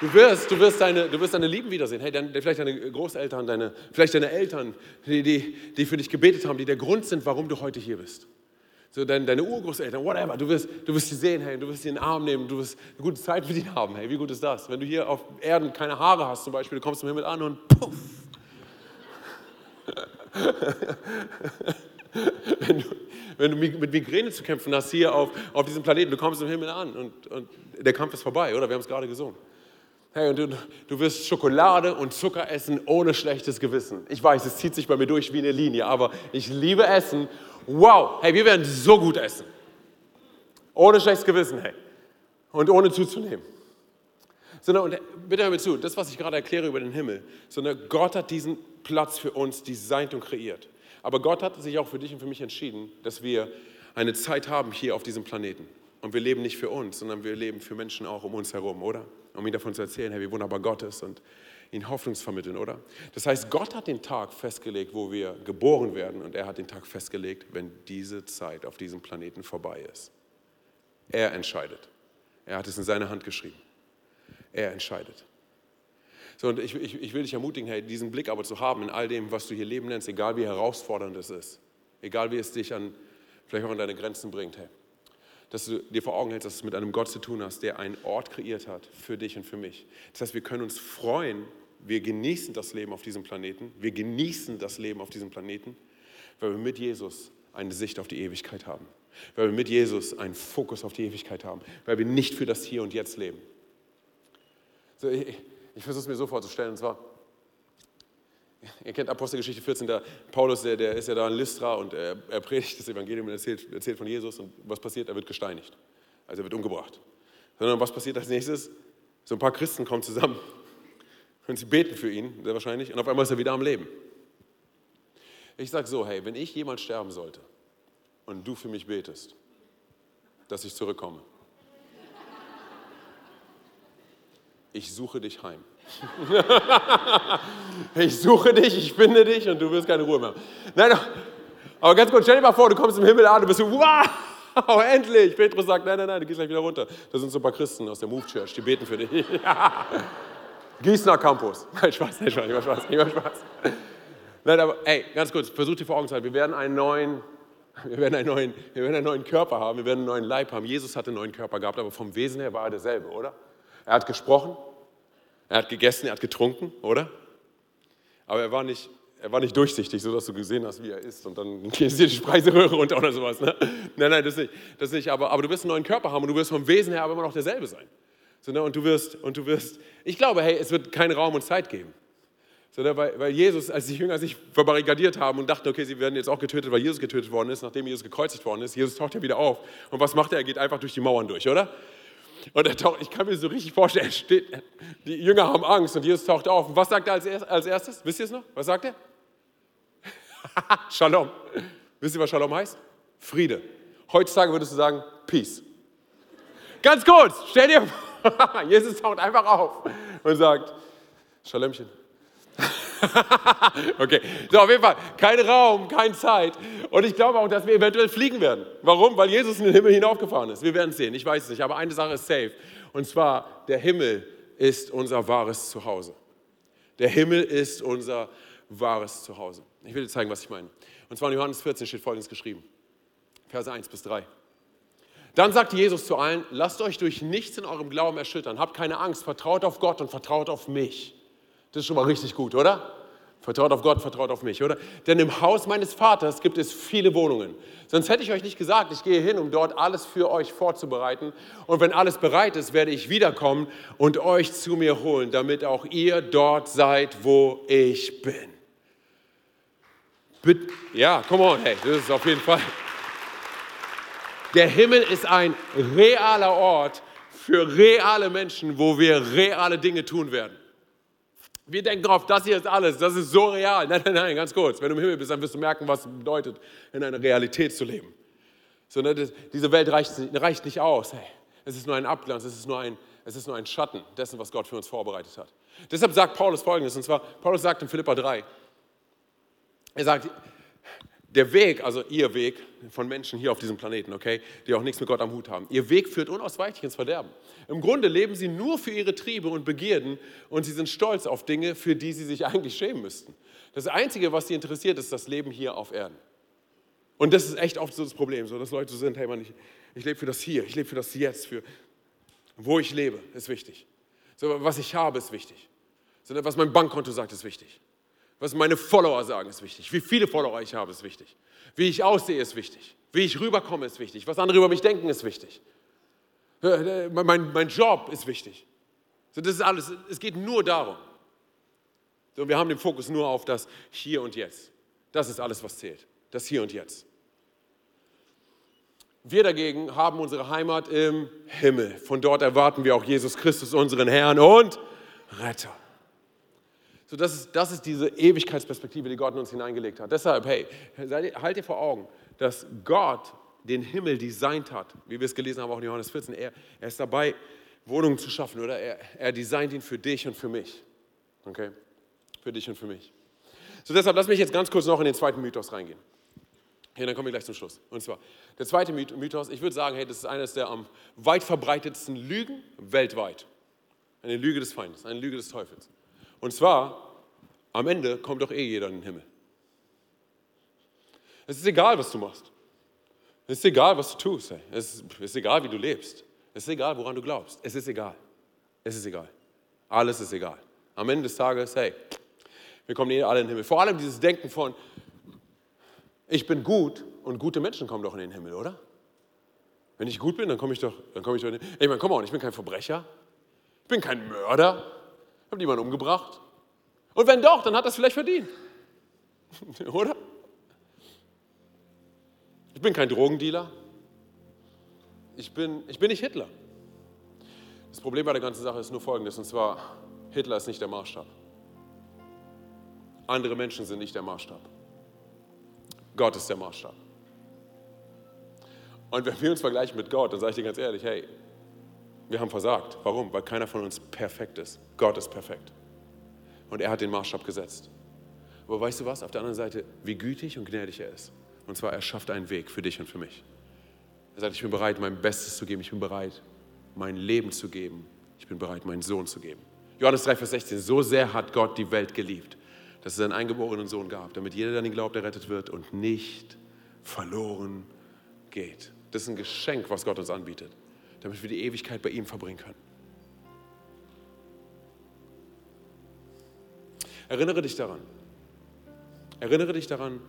Du wirst, du wirst, deine, du wirst deine Lieben wiedersehen. Hey, deine, vielleicht deine Großeltern, deine, vielleicht deine Eltern, die, die, die für dich gebetet haben, die der Grund sind, warum du heute hier bist. So deine, deine Urgroßeltern, whatever. Du wirst, du wirst sie sehen, hey, du wirst sie in den Arm nehmen, du wirst eine gute Zeit mit ihnen haben. Hey, wie gut ist das? Wenn du hier auf Erden keine Haare hast, zum Beispiel, du kommst im Himmel an und puff, wenn, du, wenn du mit Migräne zu kämpfen hast hier auf, auf diesem Planeten, du kommst im Himmel an und, und der Kampf ist vorbei, oder? Wir haben es gerade gesungen. Hey, und du, du wirst Schokolade und Zucker essen ohne schlechtes Gewissen. Ich weiß, es zieht sich bei mir durch wie eine Linie, aber ich liebe Essen. Wow, hey, wir werden so gut essen. Ohne schlechtes Gewissen, hey. Und ohne zuzunehmen. Sondern, und bitte hör mir zu, das, was ich gerade erkläre über den Himmel, sondern Gott hat diesen Platz für uns designt und kreiert. Aber Gott hat sich auch für dich und für mich entschieden, dass wir eine Zeit haben hier auf diesem Planeten. Und wir leben nicht für uns, sondern wir leben für Menschen auch um uns herum, oder? Um ihnen davon zu erzählen, hey, wie wunderbar Gott ist und ihnen Hoffnung vermitteln, oder? Das heißt, Gott hat den Tag festgelegt, wo wir geboren werden und er hat den Tag festgelegt, wenn diese Zeit auf diesem Planeten vorbei ist. Er entscheidet. Er hat es in seine Hand geschrieben. Er entscheidet. So, und ich, ich, ich will dich ermutigen, hey, diesen Blick aber zu haben in all dem, was du hier Leben nennst, egal wie herausfordernd es ist, egal wie es dich an, vielleicht auch an deine Grenzen bringt, hey, dass du dir vor Augen hältst, dass du es mit einem Gott zu tun hast, der einen Ort kreiert hat für dich und für mich. Das heißt, wir können uns freuen, wir genießen das Leben auf diesem Planeten, wir genießen das Leben auf diesem Planeten, weil wir mit Jesus eine Sicht auf die Ewigkeit haben, weil wir mit Jesus einen Fokus auf die Ewigkeit haben, weil wir nicht für das Hier und Jetzt leben. So, ich, ich versuche es mir so vorzustellen, und zwar, ihr kennt Apostelgeschichte 14, der Paulus, der, der ist ja da in Lystra und er, er predigt das Evangelium und erzählt, erzählt von Jesus und was passiert? Er wird gesteinigt, also er wird umgebracht. Sondern was passiert als nächstes? So ein paar Christen kommen zusammen und sie beten für ihn, sehr wahrscheinlich, und auf einmal ist er wieder am Leben. Ich sage so, hey, wenn ich jemals sterben sollte und du für mich betest, dass ich zurückkomme, ich suche dich heim. ich suche dich, ich finde dich und du wirst keine Ruhe mehr. Nein, aber ganz kurz, stell dir mal vor, du kommst im Himmel an, du bist so, wow, endlich. Petrus sagt, nein, nein, nein, du gehst gleich wieder runter. Da sind so ein paar Christen aus der Move Church, die beten für dich. Gießener Campus. Nein, Spaß, nein, Spaß, nicht Spaß, Spaß. Nein, aber ey, ganz kurz, versuch dir vor Augen zu halten, wir werden einen neuen, wir werden einen neuen, wir werden einen neuen Körper haben, wir werden einen neuen Leib haben. Jesus hatte einen neuen Körper gehabt, aber vom Wesen her war er derselbe, oder? Er hat gesprochen, er hat gegessen, er hat getrunken, oder? Aber er war nicht, er war nicht durchsichtig, sodass du gesehen hast, wie er ist und dann ist dir die Speiseröhre runter oder sowas. Ne? Nein, nein, das nicht. Das nicht aber, aber du wirst einen neuen Körper haben und du wirst vom Wesen her aber immer noch derselbe sein. So, ne? Und du wirst, und du wirst, ich glaube, hey, es wird keinen Raum und Zeit geben. So, ne? weil, weil Jesus, als die Jünger sich verbarrikadiert haben und dachten, okay, sie werden jetzt auch getötet, weil Jesus getötet worden ist, nachdem Jesus gekreuzigt worden ist, Jesus taucht ja wieder auf. Und was macht er? Er geht einfach durch die Mauern durch, oder? Und er taucht, ich kann mir so richtig vorstellen, steht, die Jünger haben Angst und Jesus taucht auf. Und was sagt er als, als erstes? Wisst ihr es noch? Was sagt er? Shalom. Wisst ihr, was Shalom heißt? Friede. Heutzutage würdest du sagen, Peace. Ganz kurz, stell dir vor, Jesus taucht einfach auf und sagt, Shalomchen. okay, so auf jeden Fall, kein Raum, keine Zeit. Und ich glaube auch, dass wir eventuell fliegen werden. Warum? Weil Jesus in den Himmel hinaufgefahren ist. Wir werden es sehen, ich weiß es nicht. Aber eine Sache ist safe. Und zwar, der Himmel ist unser wahres Zuhause. Der Himmel ist unser wahres Zuhause. Ich will dir zeigen, was ich meine. Und zwar in Johannes 14 steht folgendes geschrieben. Verse 1 bis 3. Dann sagte Jesus zu allen, lasst euch durch nichts in eurem Glauben erschüttern. Habt keine Angst, vertraut auf Gott und vertraut auf mich. Das ist schon mal richtig gut, oder? Vertraut auf Gott, vertraut auf mich, oder? Denn im Haus meines Vaters gibt es viele Wohnungen. Sonst hätte ich euch nicht gesagt, ich gehe hin, um dort alles für euch vorzubereiten. Und wenn alles bereit ist, werde ich wiederkommen und euch zu mir holen, damit auch ihr dort seid, wo ich bin. Bitte, ja, come on, hey, das ist auf jeden Fall. Der Himmel ist ein realer Ort für reale Menschen, wo wir reale Dinge tun werden. Wir denken drauf, das hier ist alles, das ist so real. Nein, nein, nein, ganz kurz. Wenn du im Himmel bist, dann wirst du merken, was es bedeutet, in einer Realität zu leben. So, ne, diese Welt reicht, reicht nicht aus. Hey, es ist nur ein Abglanz, es ist nur ein, es ist nur ein Schatten dessen, was Gott für uns vorbereitet hat. Deshalb sagt Paulus folgendes, und zwar, Paulus sagt in Philippa 3, er sagt, der Weg, also ihr Weg von Menschen hier auf diesem Planeten, okay, die auch nichts mit Gott am Hut haben, ihr Weg führt unausweichlich ins Verderben. Im Grunde leben sie nur für ihre Triebe und Begierden und sie sind stolz auf Dinge, für die sie sich eigentlich schämen müssten. Das Einzige, was sie interessiert, ist das Leben hier auf Erden. Und das ist echt oft so das Problem, so dass Leute sind, hey Mann, ich, ich lebe für das Hier, ich lebe für das Jetzt, für wo ich lebe, ist wichtig. So, was ich habe, ist wichtig. So, was mein Bankkonto sagt, ist wichtig. Was meine Follower sagen, ist wichtig. Wie viele Follower ich habe, ist wichtig. Wie ich aussehe, ist wichtig. Wie ich rüberkomme, ist wichtig. Was andere über mich denken, ist wichtig. Äh, äh, mein, mein Job ist wichtig. So, das ist alles. Es geht nur darum. So, wir haben den Fokus nur auf das Hier und Jetzt. Das ist alles, was zählt. Das Hier und Jetzt. Wir dagegen haben unsere Heimat im Himmel. Von dort erwarten wir auch Jesus Christus, unseren Herrn und Retter. So, das, ist, das ist diese Ewigkeitsperspektive, die Gott in uns hineingelegt hat. Deshalb, hey, halt dir vor Augen, dass Gott den Himmel designt hat, wie wir es gelesen haben auch in Johannes 14. Er, er ist dabei, Wohnungen zu schaffen, oder? Er, er designt ihn für dich und für mich. Okay? Für dich und für mich. So, deshalb lass mich jetzt ganz kurz noch in den zweiten Mythos reingehen. Hier, dann kommen wir gleich zum Schluss. Und zwar, der zweite Mythos, ich würde sagen, hey, das ist eines der am weit verbreitetsten Lügen weltweit. Eine Lüge des Feindes, eine Lüge des Teufels. Und zwar, am Ende kommt doch eh jeder in den Himmel. Es ist egal, was du machst. Es ist egal, was du tust. Es ist egal, wie du lebst. Es ist egal, woran du glaubst. Es ist egal. Es ist egal. Alles ist egal. Am Ende des Tages, hey, wir kommen eh alle in den Himmel. Vor allem dieses Denken von, ich bin gut und gute Menschen kommen doch in den Himmel, oder? Wenn ich gut bin, dann komme ich doch, dann komme ich doch in den Himmel. Ich meine, komm mal, ich bin kein Verbrecher. Ich bin kein Mörder. Ich habe niemanden umgebracht. Und wenn doch, dann hat er es vielleicht verdient. Oder? Ich bin kein Drogendealer. Ich bin, ich bin nicht Hitler. Das Problem bei der ganzen Sache ist nur folgendes, und zwar, Hitler ist nicht der Maßstab. Andere Menschen sind nicht der Maßstab. Gott ist der Maßstab. Und wenn wir uns vergleichen mit Gott, dann sage ich dir ganz ehrlich, hey, wir haben versagt. Warum? Weil keiner von uns perfekt ist. Gott ist perfekt. Und er hat den Maßstab gesetzt. Aber weißt du was? Auf der anderen Seite, wie gütig und gnädig er ist. Und zwar, er schafft einen Weg für dich und für mich. Er sagt, ich bin bereit, mein Bestes zu geben. Ich bin bereit, mein Leben zu geben. Ich bin bereit, meinen Sohn zu geben. Johannes 3, Vers 16. So sehr hat Gott die Welt geliebt, dass es einen eingeborenen Sohn gab, damit jeder, der an ihn glaubt, errettet wird und nicht verloren geht. Das ist ein Geschenk, was Gott uns anbietet damit wir die Ewigkeit bei ihm verbringen können. Erinnere dich daran. Erinnere dich daran,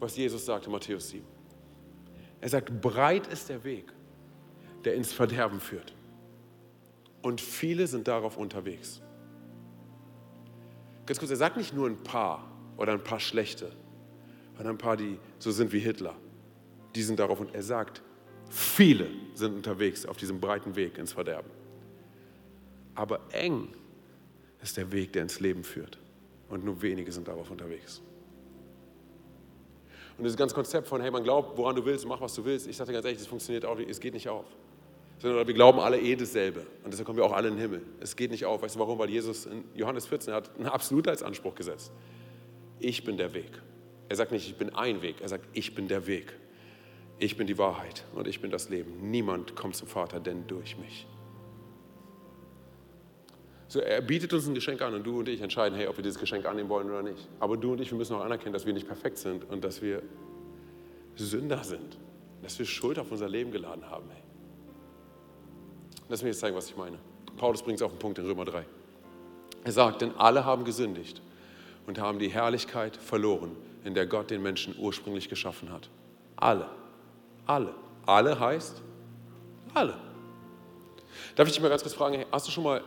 was Jesus sagte, Matthäus 7. Er sagt, breit ist der Weg, der ins Verderben führt. Und viele sind darauf unterwegs. Ganz kurz, er sagt nicht nur ein paar oder ein paar schlechte, sondern ein paar, die so sind wie Hitler. Die sind darauf und er sagt, viele sind unterwegs auf diesem breiten Weg ins Verderben. Aber eng ist der Weg, der ins Leben führt. Und nur wenige sind darauf unterwegs. Und dieses ganze Konzept von, hey, man glaubt, woran du willst, mach, was du willst, ich sage dir ganz ehrlich, das funktioniert auch, es geht nicht auf. Sondern wir glauben alle eh dasselbe. Und deshalb kommen wir auch alle in den Himmel. Es geht nicht auf. Weißt du warum? Weil Jesus in Johannes 14 hat einen Absolutheitsanspruch gesetzt. Ich bin der Weg. Er sagt nicht, ich bin ein Weg. Er sagt, ich bin der Weg. Ich bin die Wahrheit und ich bin das Leben. Niemand kommt zum Vater, denn durch mich. So, er bietet uns ein Geschenk an und du und ich entscheiden, hey, ob wir dieses Geschenk annehmen wollen oder nicht. Aber du und ich, wir müssen auch anerkennen, dass wir nicht perfekt sind und dass wir Sünder sind. Dass wir Schuld auf unser Leben geladen haben. Hey. Lass mich jetzt zeigen, was ich meine. Paulus bringt es auf den Punkt in Römer 3. Er sagt, denn alle haben gesündigt und haben die Herrlichkeit verloren, in der Gott den Menschen ursprünglich geschaffen hat. Alle. Alle. Alle heißt alle. Darf ich dich mal ganz kurz fragen, hast du schon mal,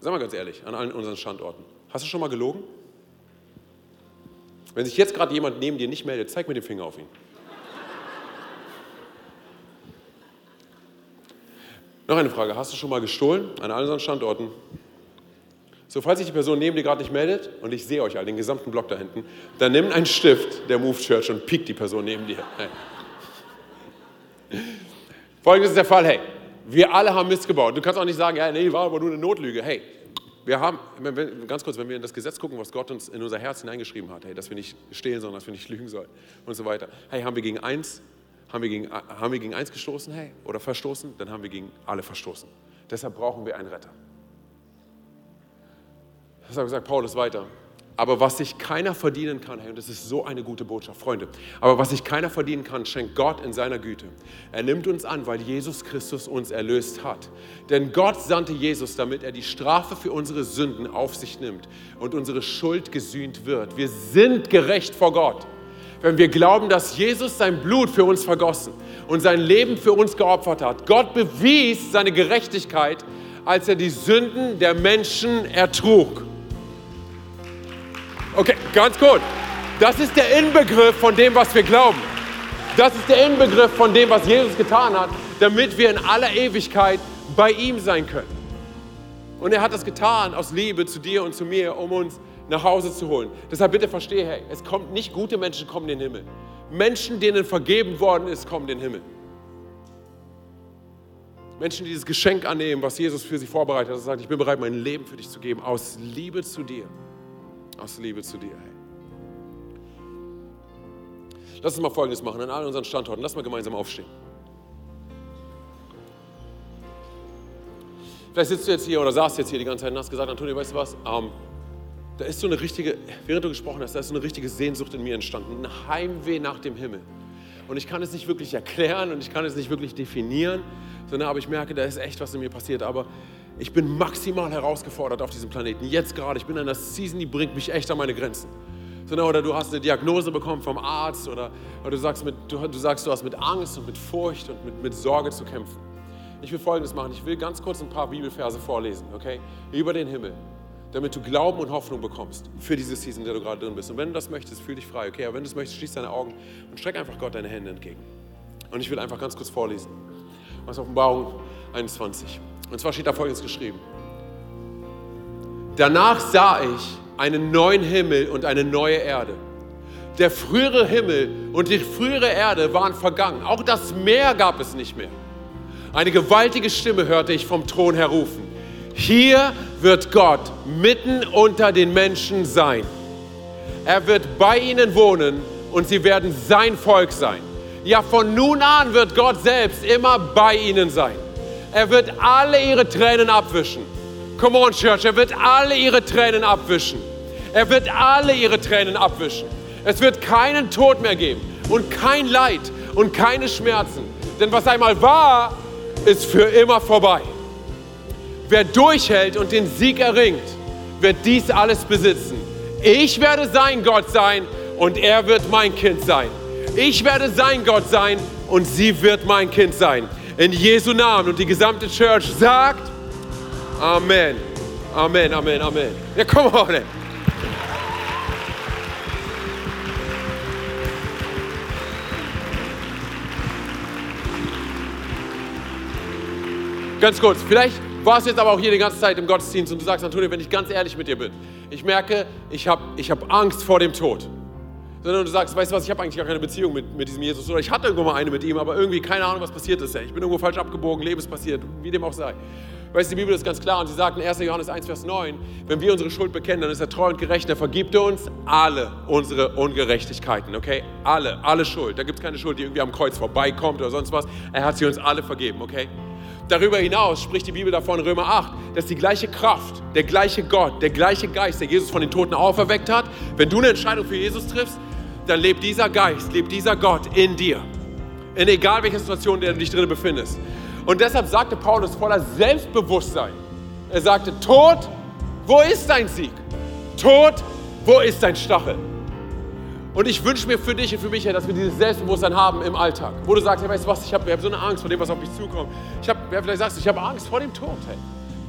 sag mal ganz ehrlich, an allen unseren Standorten, hast du schon mal gelogen? Wenn sich jetzt gerade jemand neben dir nicht meldet, zeig mir den Finger auf ihn. Noch eine Frage, hast du schon mal gestohlen an allen unseren Standorten? So, falls sich die Person neben dir gerade nicht meldet und ich sehe euch all, den gesamten Block da hinten, dann nimm einen Stift der Move Church und piek die Person neben dir. Hey. Folgendes ist der Fall, hey, wir alle haben Mist gebaut. Du kannst auch nicht sagen, ja, nee, war aber nur eine Notlüge. Hey, wir haben, ganz kurz, wenn wir in das Gesetz gucken, was Gott uns in unser Herz hineingeschrieben hat, hey, dass wir nicht stehlen sollen, dass wir nicht lügen sollen und so weiter. Hey, haben wir gegen eins, haben wir gegen, haben wir gegen eins gestoßen, hey, oder verstoßen, dann haben wir gegen alle verstoßen. Deshalb brauchen wir einen Retter. Deshalb sagt Paulus weiter, aber was sich keiner verdienen kann, hey, und das ist so eine gute Botschaft, Freunde, aber was sich keiner verdienen kann, schenkt Gott in seiner Güte. Er nimmt uns an, weil Jesus Christus uns erlöst hat. Denn Gott sandte Jesus, damit er die Strafe für unsere Sünden auf sich nimmt und unsere Schuld gesühnt wird. Wir sind gerecht vor Gott, wenn wir glauben, dass Jesus sein Blut für uns vergossen und sein Leben für uns geopfert hat. Gott bewies seine Gerechtigkeit, als er die Sünden der Menschen ertrug. Ganz gut. Das ist der Inbegriff von dem, was wir glauben. Das ist der Inbegriff von dem, was Jesus getan hat, damit wir in aller Ewigkeit bei ihm sein können. Und er hat das getan aus Liebe zu dir und zu mir, um uns nach Hause zu holen. Deshalb bitte verstehe, hey, es kommt nicht gute Menschen kommen in den Himmel. Menschen, denen vergeben worden ist, kommen in den Himmel. Menschen, die dieses Geschenk annehmen, was Jesus für sie vorbereitet hat, und sagt, ich bin bereit, mein Leben für dich zu geben, aus Liebe zu dir aus Liebe zu dir. Hey. Lass uns mal Folgendes machen an all unseren Standorten. Lass mal gemeinsam aufstehen. Vielleicht sitzt du jetzt hier oder saßt jetzt hier die ganze Zeit und hast gesagt, Antonio, weißt du was? Ähm, da ist so eine richtige, während du gesprochen hast, da ist so eine richtige Sehnsucht in mir entstanden. Ein Heimweh nach dem Himmel. Und ich kann es nicht wirklich erklären und ich kann es nicht wirklich definieren, sondern aber ich merke, da ist echt was in mir passiert. Aber ich bin maximal herausgefordert auf diesem Planeten. Jetzt gerade, ich bin in einer Season, die bringt mich echt an meine Grenzen. Oder du hast eine Diagnose bekommen vom Arzt oder, oder du, sagst mit, du, du, sagst, du hast mit Angst und mit Furcht und mit, mit Sorge zu kämpfen. Ich will Folgendes machen. Ich will ganz kurz ein paar Bibelverse vorlesen, okay? Über den Himmel, damit du Glauben und Hoffnung bekommst für diese Season, in der du gerade drin bist. Und wenn du das möchtest, fühl dich frei, okay? Aber wenn du es möchtest, schließ deine Augen und streck einfach Gott deine Hände entgegen. Und ich will einfach ganz kurz vorlesen. Aus Offenbarung 21. Und zwar steht da folgendes geschrieben. Danach sah ich einen neuen Himmel und eine neue Erde. Der frühere Himmel und die frühere Erde waren vergangen. Auch das Meer gab es nicht mehr. Eine gewaltige Stimme hörte ich vom Thron her rufen. Hier wird Gott mitten unter den Menschen sein. Er wird bei ihnen wohnen und sie werden sein Volk sein. Ja, von nun an wird Gott selbst immer bei ihnen sein. Er wird alle ihre Tränen abwischen. Come on, Church, er wird alle ihre Tränen abwischen. Er wird alle ihre Tränen abwischen. Es wird keinen Tod mehr geben und kein Leid und keine Schmerzen. Denn was einmal war, ist für immer vorbei. Wer durchhält und den Sieg erringt, wird dies alles besitzen. Ich werde sein Gott sein und er wird mein Kind sein. Ich werde sein Gott sein und sie wird mein Kind sein. In Jesu Namen. Und die gesamte Church sagt Amen. Amen, Amen, Amen. Ja, komm on. Ganz kurz, vielleicht warst du jetzt aber auch hier die ganze Zeit im Gottesdienst und du sagst, Antonio, wenn ich ganz ehrlich mit dir bin, ich merke, ich habe ich hab Angst vor dem Tod. Sondern du sagst, weißt du was, ich habe eigentlich gar keine Beziehung mit, mit diesem Jesus oder ich hatte irgendwo mal eine mit ihm, aber irgendwie keine Ahnung, was passiert ist. Ich bin irgendwo falsch abgebogen, Leben ist passiert, wie dem auch sei. Weißt du, die Bibel ist ganz klar und sie sagt in 1. Johannes 1, Vers 9, wenn wir unsere Schuld bekennen, dann ist er treu und gerecht, er vergibt uns alle unsere Ungerechtigkeiten, okay? Alle, alle Schuld. Da gibt es keine Schuld, die irgendwie am Kreuz vorbeikommt oder sonst was. Er hat sie uns alle vergeben, okay? Darüber hinaus spricht die Bibel davon in Römer 8, dass die gleiche Kraft, der gleiche Gott, der gleiche Geist, der Jesus von den Toten auferweckt hat, wenn du eine Entscheidung für Jesus triffst, dann lebt dieser Geist, lebt dieser Gott in dir. In egal welcher Situation, du dich drin befindest. Und deshalb sagte Paulus voller Selbstbewusstsein, er sagte, Tod, wo ist dein Sieg? Tod, wo ist dein Stachel? Und ich wünsche mir für dich und für mich, dass wir dieses Selbstbewusstsein haben im Alltag. Wo du sagst, hey, weißt du was, ich habe hab so eine Angst vor dem, was auf mich zukommt. Ich habe, vielleicht sagst du, ich habe Angst vor dem Tod. Hey.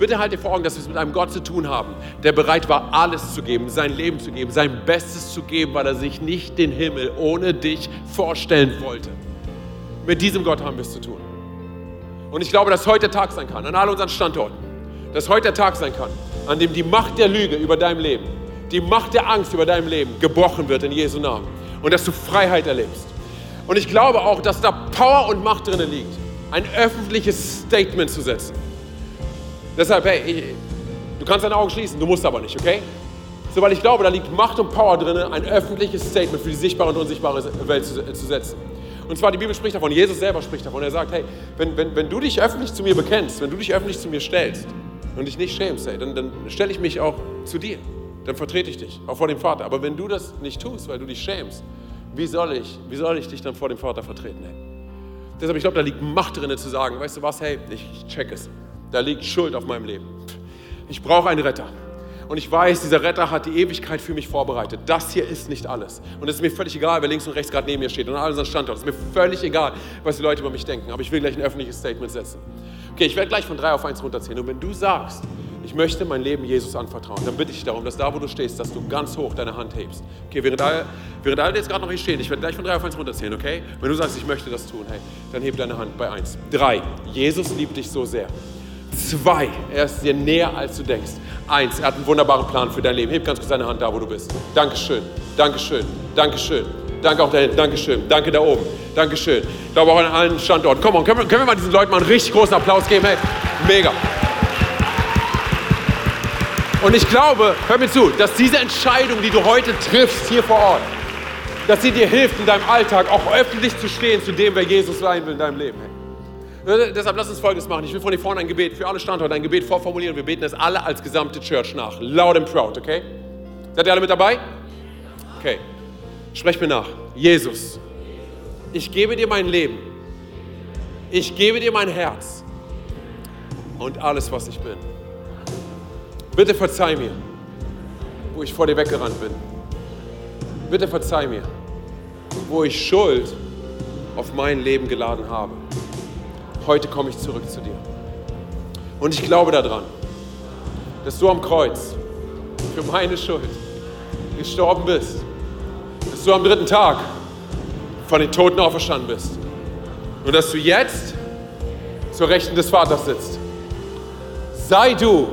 Bitte halt dir vor Augen, dass wir es mit einem Gott zu tun haben, der bereit war, alles zu geben, sein Leben zu geben, sein Bestes zu geben, weil er sich nicht den Himmel ohne dich vorstellen wollte. Mit diesem Gott haben wir es zu tun. Und ich glaube, dass heute der Tag sein kann, an all unseren Standorten, dass heute der Tag sein kann, an dem die Macht der Lüge über deinem Leben die Macht der Angst über deinem Leben gebrochen wird in Jesu Namen und dass du Freiheit erlebst. Und ich glaube auch, dass da Power und Macht drin liegt, ein öffentliches Statement zu setzen. Deshalb, hey, ich, du kannst deine Augen schließen, du musst aber nicht, okay? So, weil ich glaube, da liegt Macht und Power drin, ein öffentliches Statement für die sichtbare und unsichtbare Welt zu, zu setzen. Und zwar, die Bibel spricht davon, Jesus selber spricht davon. Er sagt, hey, wenn, wenn, wenn du dich öffentlich zu mir bekennst, wenn du dich öffentlich zu mir stellst und dich nicht schämst, hey, dann, dann stelle ich mich auch zu dir dann vertrete ich dich, auch vor dem Vater. Aber wenn du das nicht tust, weil du dich schämst, wie soll ich, wie soll ich dich dann vor dem Vater vertreten? Hey? Deshalb, ich glaube, da liegt Macht drin zu sagen, weißt du was, hey, ich check es. Da liegt Schuld auf meinem Leben. Ich brauche einen Retter. Und ich weiß, dieser Retter hat die Ewigkeit für mich vorbereitet. Das hier ist nicht alles. Und es ist mir völlig egal, wer links und rechts gerade neben mir steht und an unseren Standort. Es ist mir völlig egal, was die Leute über mich denken. Aber ich will gleich ein öffentliches Statement setzen. Okay, ich werde gleich von drei auf eins runterzählen. Und wenn du sagst, ich möchte mein Leben Jesus anvertrauen, dann bitte ich darum, dass da, wo du stehst, dass du ganz hoch deine Hand hebst. Okay, während alle, während alle jetzt gerade noch hier stehen, ich werde gleich von drei auf eins runterzählen, okay? Wenn du sagst, ich möchte das tun, hey, dann heb deine Hand bei eins. Drei, Jesus liebt dich so sehr. Zwei, er ist dir näher, als du denkst. Eins, er hat einen wunderbaren Plan für dein Leben. Heb ganz kurz deine Hand da, wo du bist. Dankeschön, Dankeschön, Dankeschön. Danke auch da hinten, Dankeschön. Danke da oben, Dankeschön. Ich glaube auch an allen Standorten. Komm können wir, können wir mal diesen Leuten mal einen richtig großen Applaus geben? Hey, mega. Und ich glaube, hör mir zu, dass diese Entscheidung, die du heute triffst hier vor Ort, dass sie dir hilft, in deinem Alltag auch öffentlich zu stehen zu dem, wer Jesus sein will in deinem Leben. Hey. Deshalb lass uns Folgendes machen. Ich will von hier vorne ein Gebet für alle Standorte, ein Gebet vorformulieren. Wir beten es alle als gesamte Church nach. Loud and proud, okay? Seid ihr alle mit dabei? Okay. Sprech mir nach. Jesus, ich gebe dir mein Leben. Ich gebe dir mein Herz und alles, was ich bin. Bitte verzeih mir, wo ich vor dir weggerannt bin. Bitte verzeih mir, wo ich Schuld auf mein Leben geladen habe. Heute komme ich zurück zu dir. Und ich glaube daran, dass du am Kreuz für meine Schuld gestorben bist. Dass du am dritten Tag von den Toten auferstanden bist. Und dass du jetzt zur Rechten des Vaters sitzt. Sei du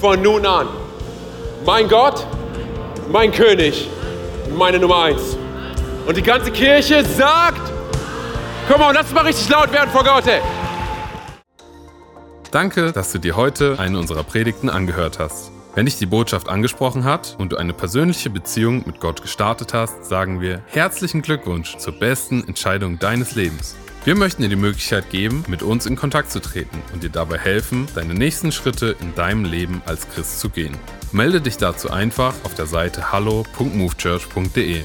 von nun an. Mein Gott, mein König, meine Nummer eins. Und die ganze Kirche sagt, komm mal, lass mal richtig laut werden vor Gott. Ey. Danke, dass du dir heute eine unserer Predigten angehört hast. Wenn dich die Botschaft angesprochen hat und du eine persönliche Beziehung mit Gott gestartet hast, sagen wir herzlichen Glückwunsch zur besten Entscheidung deines Lebens. Wir möchten dir die Möglichkeit geben, mit uns in Kontakt zu treten und dir dabei helfen, deine nächsten Schritte in deinem Leben als Christ zu gehen. Melde dich dazu einfach auf der Seite hallo.movechurch.de.